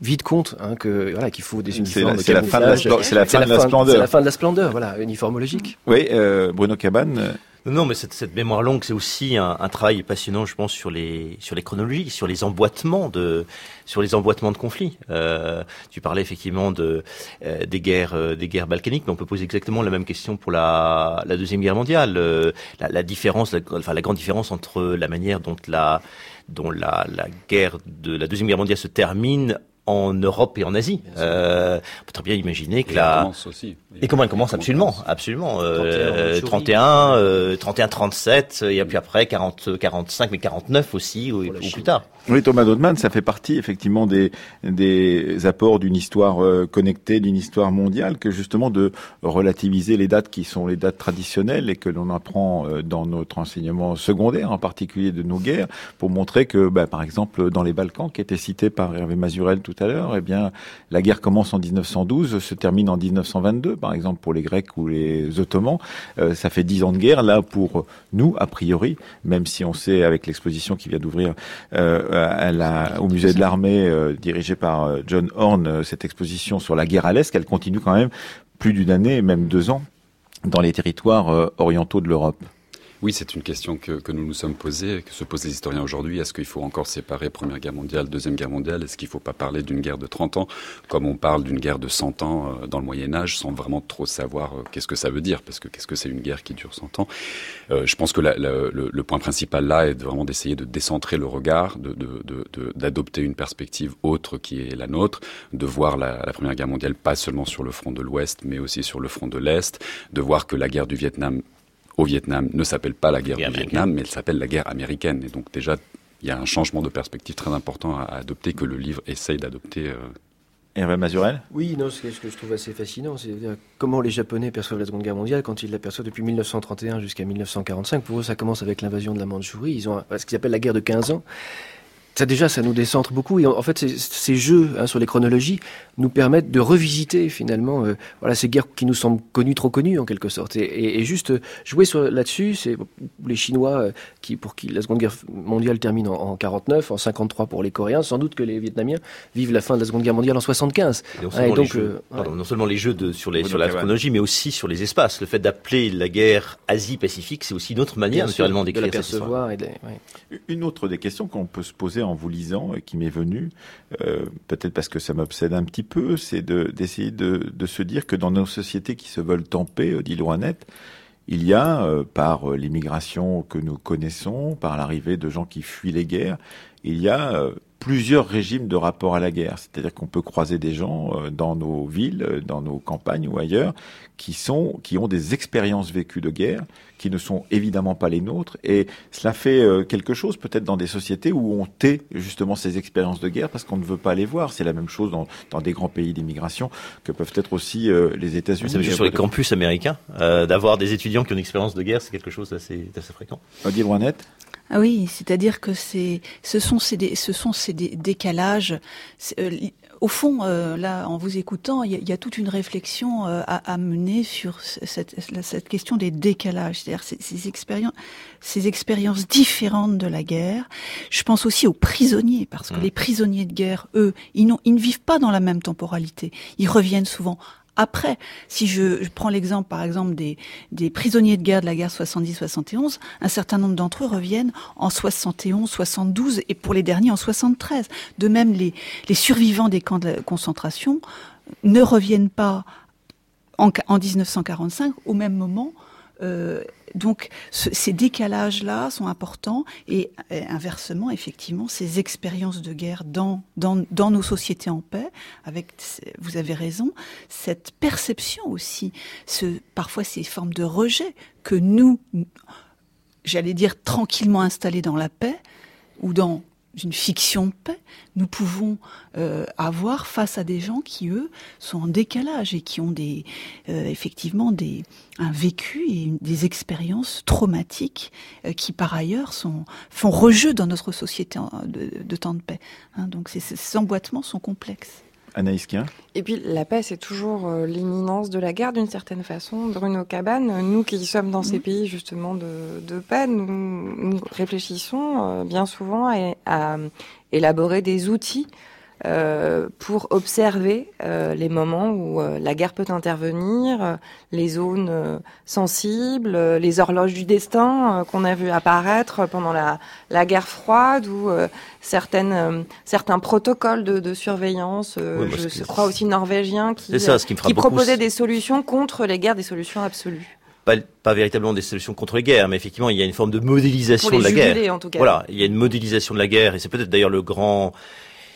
[SPEAKER 5] vite- compte hein, que voilà qu'il faut des uniformes
[SPEAKER 1] c'est la fin de la,
[SPEAKER 5] camouflage.
[SPEAKER 1] splen- c'est la fin de la
[SPEAKER 5] C'est
[SPEAKER 1] splendeur.
[SPEAKER 5] la fin de la splendeur, voilà, uniformologique.
[SPEAKER 1] Oui, euh, Bruno Cabane. euh,
[SPEAKER 2] Non, non, mais cette, cette mémoire longue, c'est aussi un, un travail passionnant, je pense, sur les sur les chronologies, sur les emboîtements de sur les emboîtements de conflits. Euh, tu parlais effectivement de euh, des guerres euh, des guerres balkaniques, mais on peut poser exactement la même question pour la la deuxième guerre mondiale. Euh, la, la différence, la, enfin la grande différence entre la manière dont la dont la la guerre de la deuxième guerre mondiale se termine en Europe et en Asie. Euh, on peut très bien imaginer que
[SPEAKER 6] Et
[SPEAKER 2] la
[SPEAKER 6] elle commence aussi.
[SPEAKER 2] et comment elle commence? absolument,
[SPEAKER 6] commence.
[SPEAKER 2] absolument.
[SPEAKER 5] 31,
[SPEAKER 2] Euh,
[SPEAKER 5] Mandchourie.
[SPEAKER 2] 31, euh, 31, 37, et puis après 40, 45, mais 49 aussi, ou, plus tard.
[SPEAKER 1] Oui, Thomas Dodman, ça fait partie effectivement des, des apports d'une histoire euh, connectée, d'une histoire mondiale, que justement de relativiser les dates qui sont les dates traditionnelles et que l'on apprend euh, dans notre enseignement secondaire, en particulier de nos guerres, pour montrer que, bah, par exemple, dans les Balkans, qui était cité par Hervé Mazurel tout à l'heure, eh bien, la guerre commence en 1912, se termine en 1922, par exemple pour les Grecs ou les Ottomans. Euh, ça fait dix ans de guerre là pour nous, a priori, même si on sait avec l'exposition qui vient d'ouvrir euh, au musée de l'armée euh, dirigé par euh, John Horn, cette exposition sur la guerre à l'Est, qu'elle continue quand même plus d'une année, même deux ans, dans les territoires orientaux de l'Europe.
[SPEAKER 6] Oui, c'est une question que, nous nous sommes posées, que se posent les historiens aujourd'hui. Est-ce qu'il faut encore séparer Première Guerre mondiale, Deuxième Guerre mondiale? Est-ce qu'il ne faut pas parler d'une guerre de 30 ans, comme on parle d'une guerre de 100 ans euh, dans le Moyen Âge, sans vraiment trop savoir euh, qu'est-ce que ça veut dire? Parce que qu'est-ce que c'est une guerre qui dure 100 ans? Euh, Je pense que le, point principal là est vraiment d'essayer de décentrer le regard, d'adopter une perspective autre qui est la nôtre, de voir la, la Première Guerre mondiale pas seulement sur le front de l'Ouest, mais aussi sur le front de l'Est, de voir que la guerre du Vietnam au Vietnam ne s'appelle pas la guerre, guerre du Vietnam, mais elle s'appelle la guerre américaine. Et donc déjà, il y a un changement de perspective très important à, adopter que le livre essaye d'adopter. Euh...
[SPEAKER 1] Hervé Mazurel?
[SPEAKER 5] Oui, non, ce que je trouve assez fascinant, c'est comment les Japonais perçoivent la Seconde Guerre mondiale quand ils l'aperçoivent depuis 1931 jusqu'à 1945. Pour eux, ça commence avec l'invasion de la Mandchourie. Ils ont ce qu'ils appellent la guerre de 15 ans ça déjà, ça nous décentre beaucoup. Et en, en fait, ces, ces jeux hein, sur les chronologies nous permettent de revisiter finalement, euh, voilà, ces guerres qui nous semblent connues, trop connues en quelque sorte. Et, et, et juste jouer sur là-dessus, c'est les Chinois euh, qui, pour qui la Seconde Guerre mondiale termine en, en 49, en 53 pour les Coréens. Sans doute que les Vietnamiens vivent la fin de la Seconde Guerre mondiale en 75.
[SPEAKER 2] Et non, seulement, et donc, les jeux, euh, pardon, ouais. non seulement les jeux de, sur, les, oui, sur la chronologie, mais aussi sur les espaces. Le fait d'appeler la guerre Asie-Pacifique, c'est aussi une autre manière naturellement d'écrire
[SPEAKER 5] cette histoire. Et de,
[SPEAKER 1] ouais. Une autre des questions qu'on peut se poser en vous lisant qui m'est venu, euh, peut-être parce que ça m'obsède un petit peu, c'est d'essayer de, de, se dire que dans nos sociétés qui se veulent en paix, dit Loinette, il y a, euh, par l'immigration que nous connaissons, par l'arrivée de gens qui fuient les guerres, il y a euh, plusieurs régimes de rapport à la guerre. C'est-à-dire qu'on peut croiser des gens euh, dans nos villes, dans nos campagnes ou ailleurs, qui sont, qui ont des expériences vécues de guerre, qui ne sont évidemment pas les nôtres. Et cela fait euh, quelque chose peut-être dans des sociétés où on tait justement ces expériences de guerre parce qu'on ne veut pas les voir. C'est la même chose dans, dans des grands pays d'immigration que peuvent être aussi euh, les États-Unis.
[SPEAKER 2] C'est sur les campus américains, euh, d'avoir des étudiants qui ont une expérience de guerre, c'est quelque chose d'assez fréquent.
[SPEAKER 1] Odile Rouanette
[SPEAKER 3] ah oui, c'est-à-dire que c'est, ce sont ces, ce sont ces décalages. Euh, au fond, euh, là, en vous écoutant, il y, y, a toute une réflexion euh, à, à, mener sur cette, cette, question des décalages, c'est-à-dire ces, ces, expériences, ces expériences différentes de la guerre. Je pense aussi aux prisonniers, parce que mmh. les prisonniers de guerre, eux, ils, ils ne vivent pas dans la même temporalité. Ils reviennent souvent après. Si je, je prends l'exemple, par exemple, des, des, prisonniers de guerre de la guerre 70-71, un certain nombre d'entre eux reviennent en 71, 72 et pour les derniers en 73. De même, les, les survivants des camps de concentration ne reviennent pas en, en 1945 au même moment. Euh, donc ce, ces décalages-là sont importants et, et, inversement, effectivement, ces expériences de guerre dans, dans, dans nos sociétés en paix, avec, vous avez raison, cette perception aussi, ce, parfois ces formes de rejet que nous, j'allais dire tranquillement installés dans la paix ou dans une fiction de paix, nous pouvons euh, avoir face à des gens qui, eux, sont en décalage et qui ont des, euh, effectivement des, un vécu et des expériences traumatiques euh, qui, par ailleurs, sont, font rejeu dans notre société de, de temps de paix. Hein, donc ces, ces emboîtements sont complexes.
[SPEAKER 1] Anaïs Kien.
[SPEAKER 4] Et puis la paix, c'est toujours euh, l'imminence de la guerre d'une certaine façon. Bruno Cabane, nous qui sommes dans ces pays justement de, de paix, nous, nous réfléchissons euh, bien souvent à, à, élaborer des outils euh, pour observer euh, les moments où euh, la guerre peut intervenir, les zones sensibles, les horloges du destin qu'on a vu apparaître pendant la, la guerre froide, ou certaines, certains protocoles de, de surveillance, oui, je crois aussi norvégiens, qui,
[SPEAKER 2] ça, qui,
[SPEAKER 4] qui proposaient des solutions contre les guerres, des solutions absolues.
[SPEAKER 2] Pas, pas, véritablement des solutions contre les guerres, mais effectivement, il y a une forme de modélisation de la guerre.
[SPEAKER 4] En tout cas.
[SPEAKER 2] Voilà, il y a une modélisation de la guerre, et c'est peut-être d'ailleurs le grand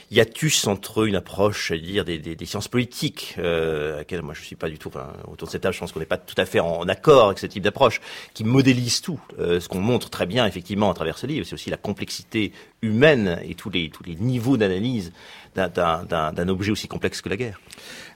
[SPEAKER 2] hiatus entre une approche, dire, des, des, des sciences politiques, euh, à laquelle moi je suis pas du tout, enfin, autour de cette table, je pense qu'on n'est pas tout à fait en, en, accord avec ce type d'approche, qui modélise tout. Euh, ce qu'on montre très bien, effectivement, à travers ce livre, c'est aussi la complexité humaine et tous les, tous les niveaux d'analyse d'un objet aussi complexe que la guerre.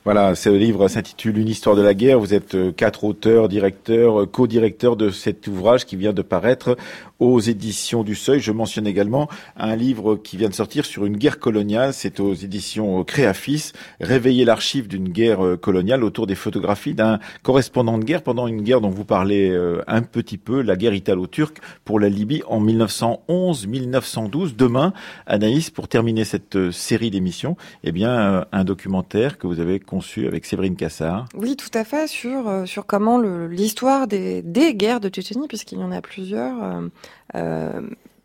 [SPEAKER 1] Voilà, ce livre s'intitule Une histoire de la guerre. Vous êtes euh, quatre auteurs, directeurs, co-directeurs de cet ouvrage qui vient de paraître aux éditions du Seuil. Je mentionne également un livre qui vient de sortir sur une guerre coloniale. C'est aux éditions Créafis, Réveiller l'archive d'une guerre euh, coloniale autour des photographies d'un correspondant de guerre pendant une guerre dont vous parlez euh, un petit peu, la guerre italo-turque pour la Libye en 1911-1912. Demain, Anaïs, pour terminer cette série d'émissions, eh bien, un documentaire que vous avez conçu avec Séverine Cassard.
[SPEAKER 4] Oui, tout à fait, sur, euh, sur comment l'histoire des, des guerres de Tchétchénie, puisqu'il y en a plusieurs, euh, euh,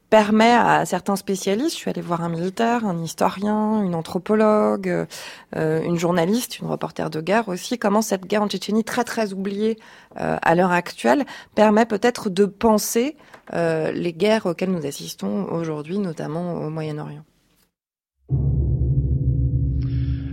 [SPEAKER 4] permet à certains spécialistes, je suis allée voir un militaire, un historien, une anthropologue, une journaliste, une reporter de guerre aussi, comment cette guerre en Tchétchénie, très très oubliée à l'heure actuelle, permet peut-être de penser les guerres auxquelles nous assistons aujourd'hui, notamment au Moyen-Orient.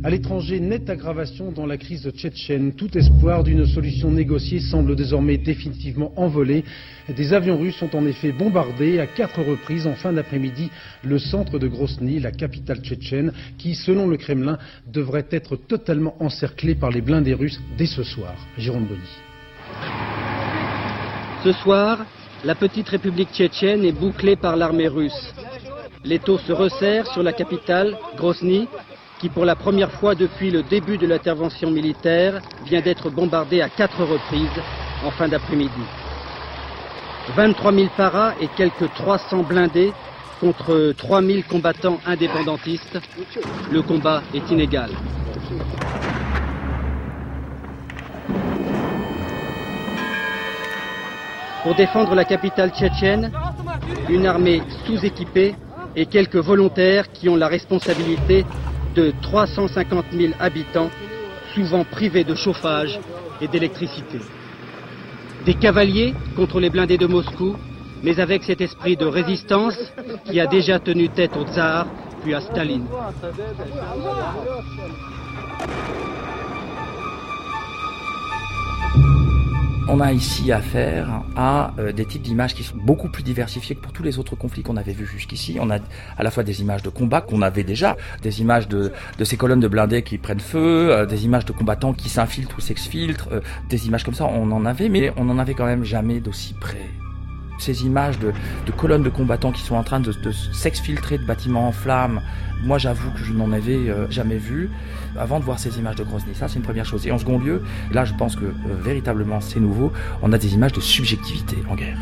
[SPEAKER 10] À l'étranger, nette aggravation dans la crise tchétchène. Tout espoir d'une solution négociée semble désormais définitivement envolé. Des avions russes ont en effet bombardé à quatre reprises en fin d'après-midi le centre de Grozny, la capitale tchétchène, qui, selon le Kremlin, devrait être totalement encerclée par les blindés russes dès ce soir. Jérôme Bonny.
[SPEAKER 11] Ce soir, la petite république tchétchène est bouclée par l'armée russe. L'étau se resserre sur la capitale, Grozny, qui pour la première fois depuis le début de l'intervention militaire vient d'être bombardée à quatre reprises en fin d'après-midi. 23 000 paras et quelques 300 blindés contre 3 000 combattants indépendantistes. Le combat est inégal. Pour défendre la capitale tchétchène, une armée sous-équipée et quelques volontaires qui ont la responsabilité de 350 000 habitants, souvent privés de chauffage et d'électricité. Des cavaliers contre les blindés de Moscou, mais avec cet esprit de résistance qui a déjà tenu tête au tsar puis à Staline.
[SPEAKER 12] On a ici affaire à euh, des types d'images qui sont beaucoup plus diversifiés que pour tous les autres conflits qu'on avait vus jusqu'ici. On a à la fois des images de combat qu'on avait déjà, des images de, de ces colonnes de blindés qui prennent feu, euh, des images de combattants qui s'infiltrent ou s'exfiltrent, euh, des images comme ça, on en avait, mais on n'en avait quand même jamais d'aussi près. Ces images de, colonnes de combattants qui sont en train de, de s'exfiltrer de bâtiments en flammes, moi j'avoue que je n'en avais euh, jamais vu avant de voir ces images de Grozny. Ça c'est une première chose. Et en second lieu, là je pense que euh, véritablement c'est nouveau, on a des images de subjectivité en guerre.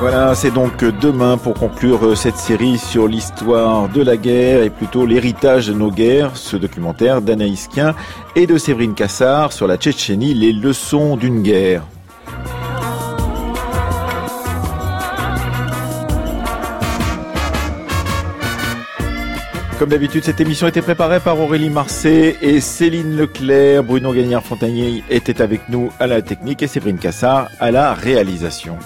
[SPEAKER 1] Voilà, c'est donc demain pour conclure euh, cette série sur l'histoire de la guerre et plutôt l'héritage de nos guerres, ce documentaire d'Anaïs Kien et de Séverine Cassard sur la Tchétchénie, les leçons d'une guerre. Comme d'habitude, cette émission était préparée par Aurélie Marcet et Céline Leclerc. Bruno Gagnard-Fontagnier était avec nous à la technique et Séverine Cassard à la réalisation.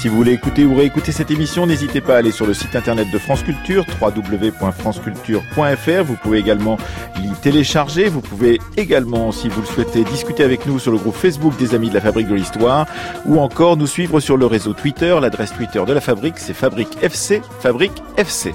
[SPEAKER 1] Si vous voulez écouter ou réécouter cette émission, n'hésitez pas à aller sur le site internet de France Culture, www.franceculture.fr. Vous pouvez également l'y télécharger. Vous pouvez également, si vous le souhaitez, discuter avec nous sur le groupe Facebook des Amis de la Fabrique de l'Histoire ou encore nous suivre sur le réseau Twitter. L'adresse Twitter de la Fabrique, c'est Fabrique FC, Fabrique FC.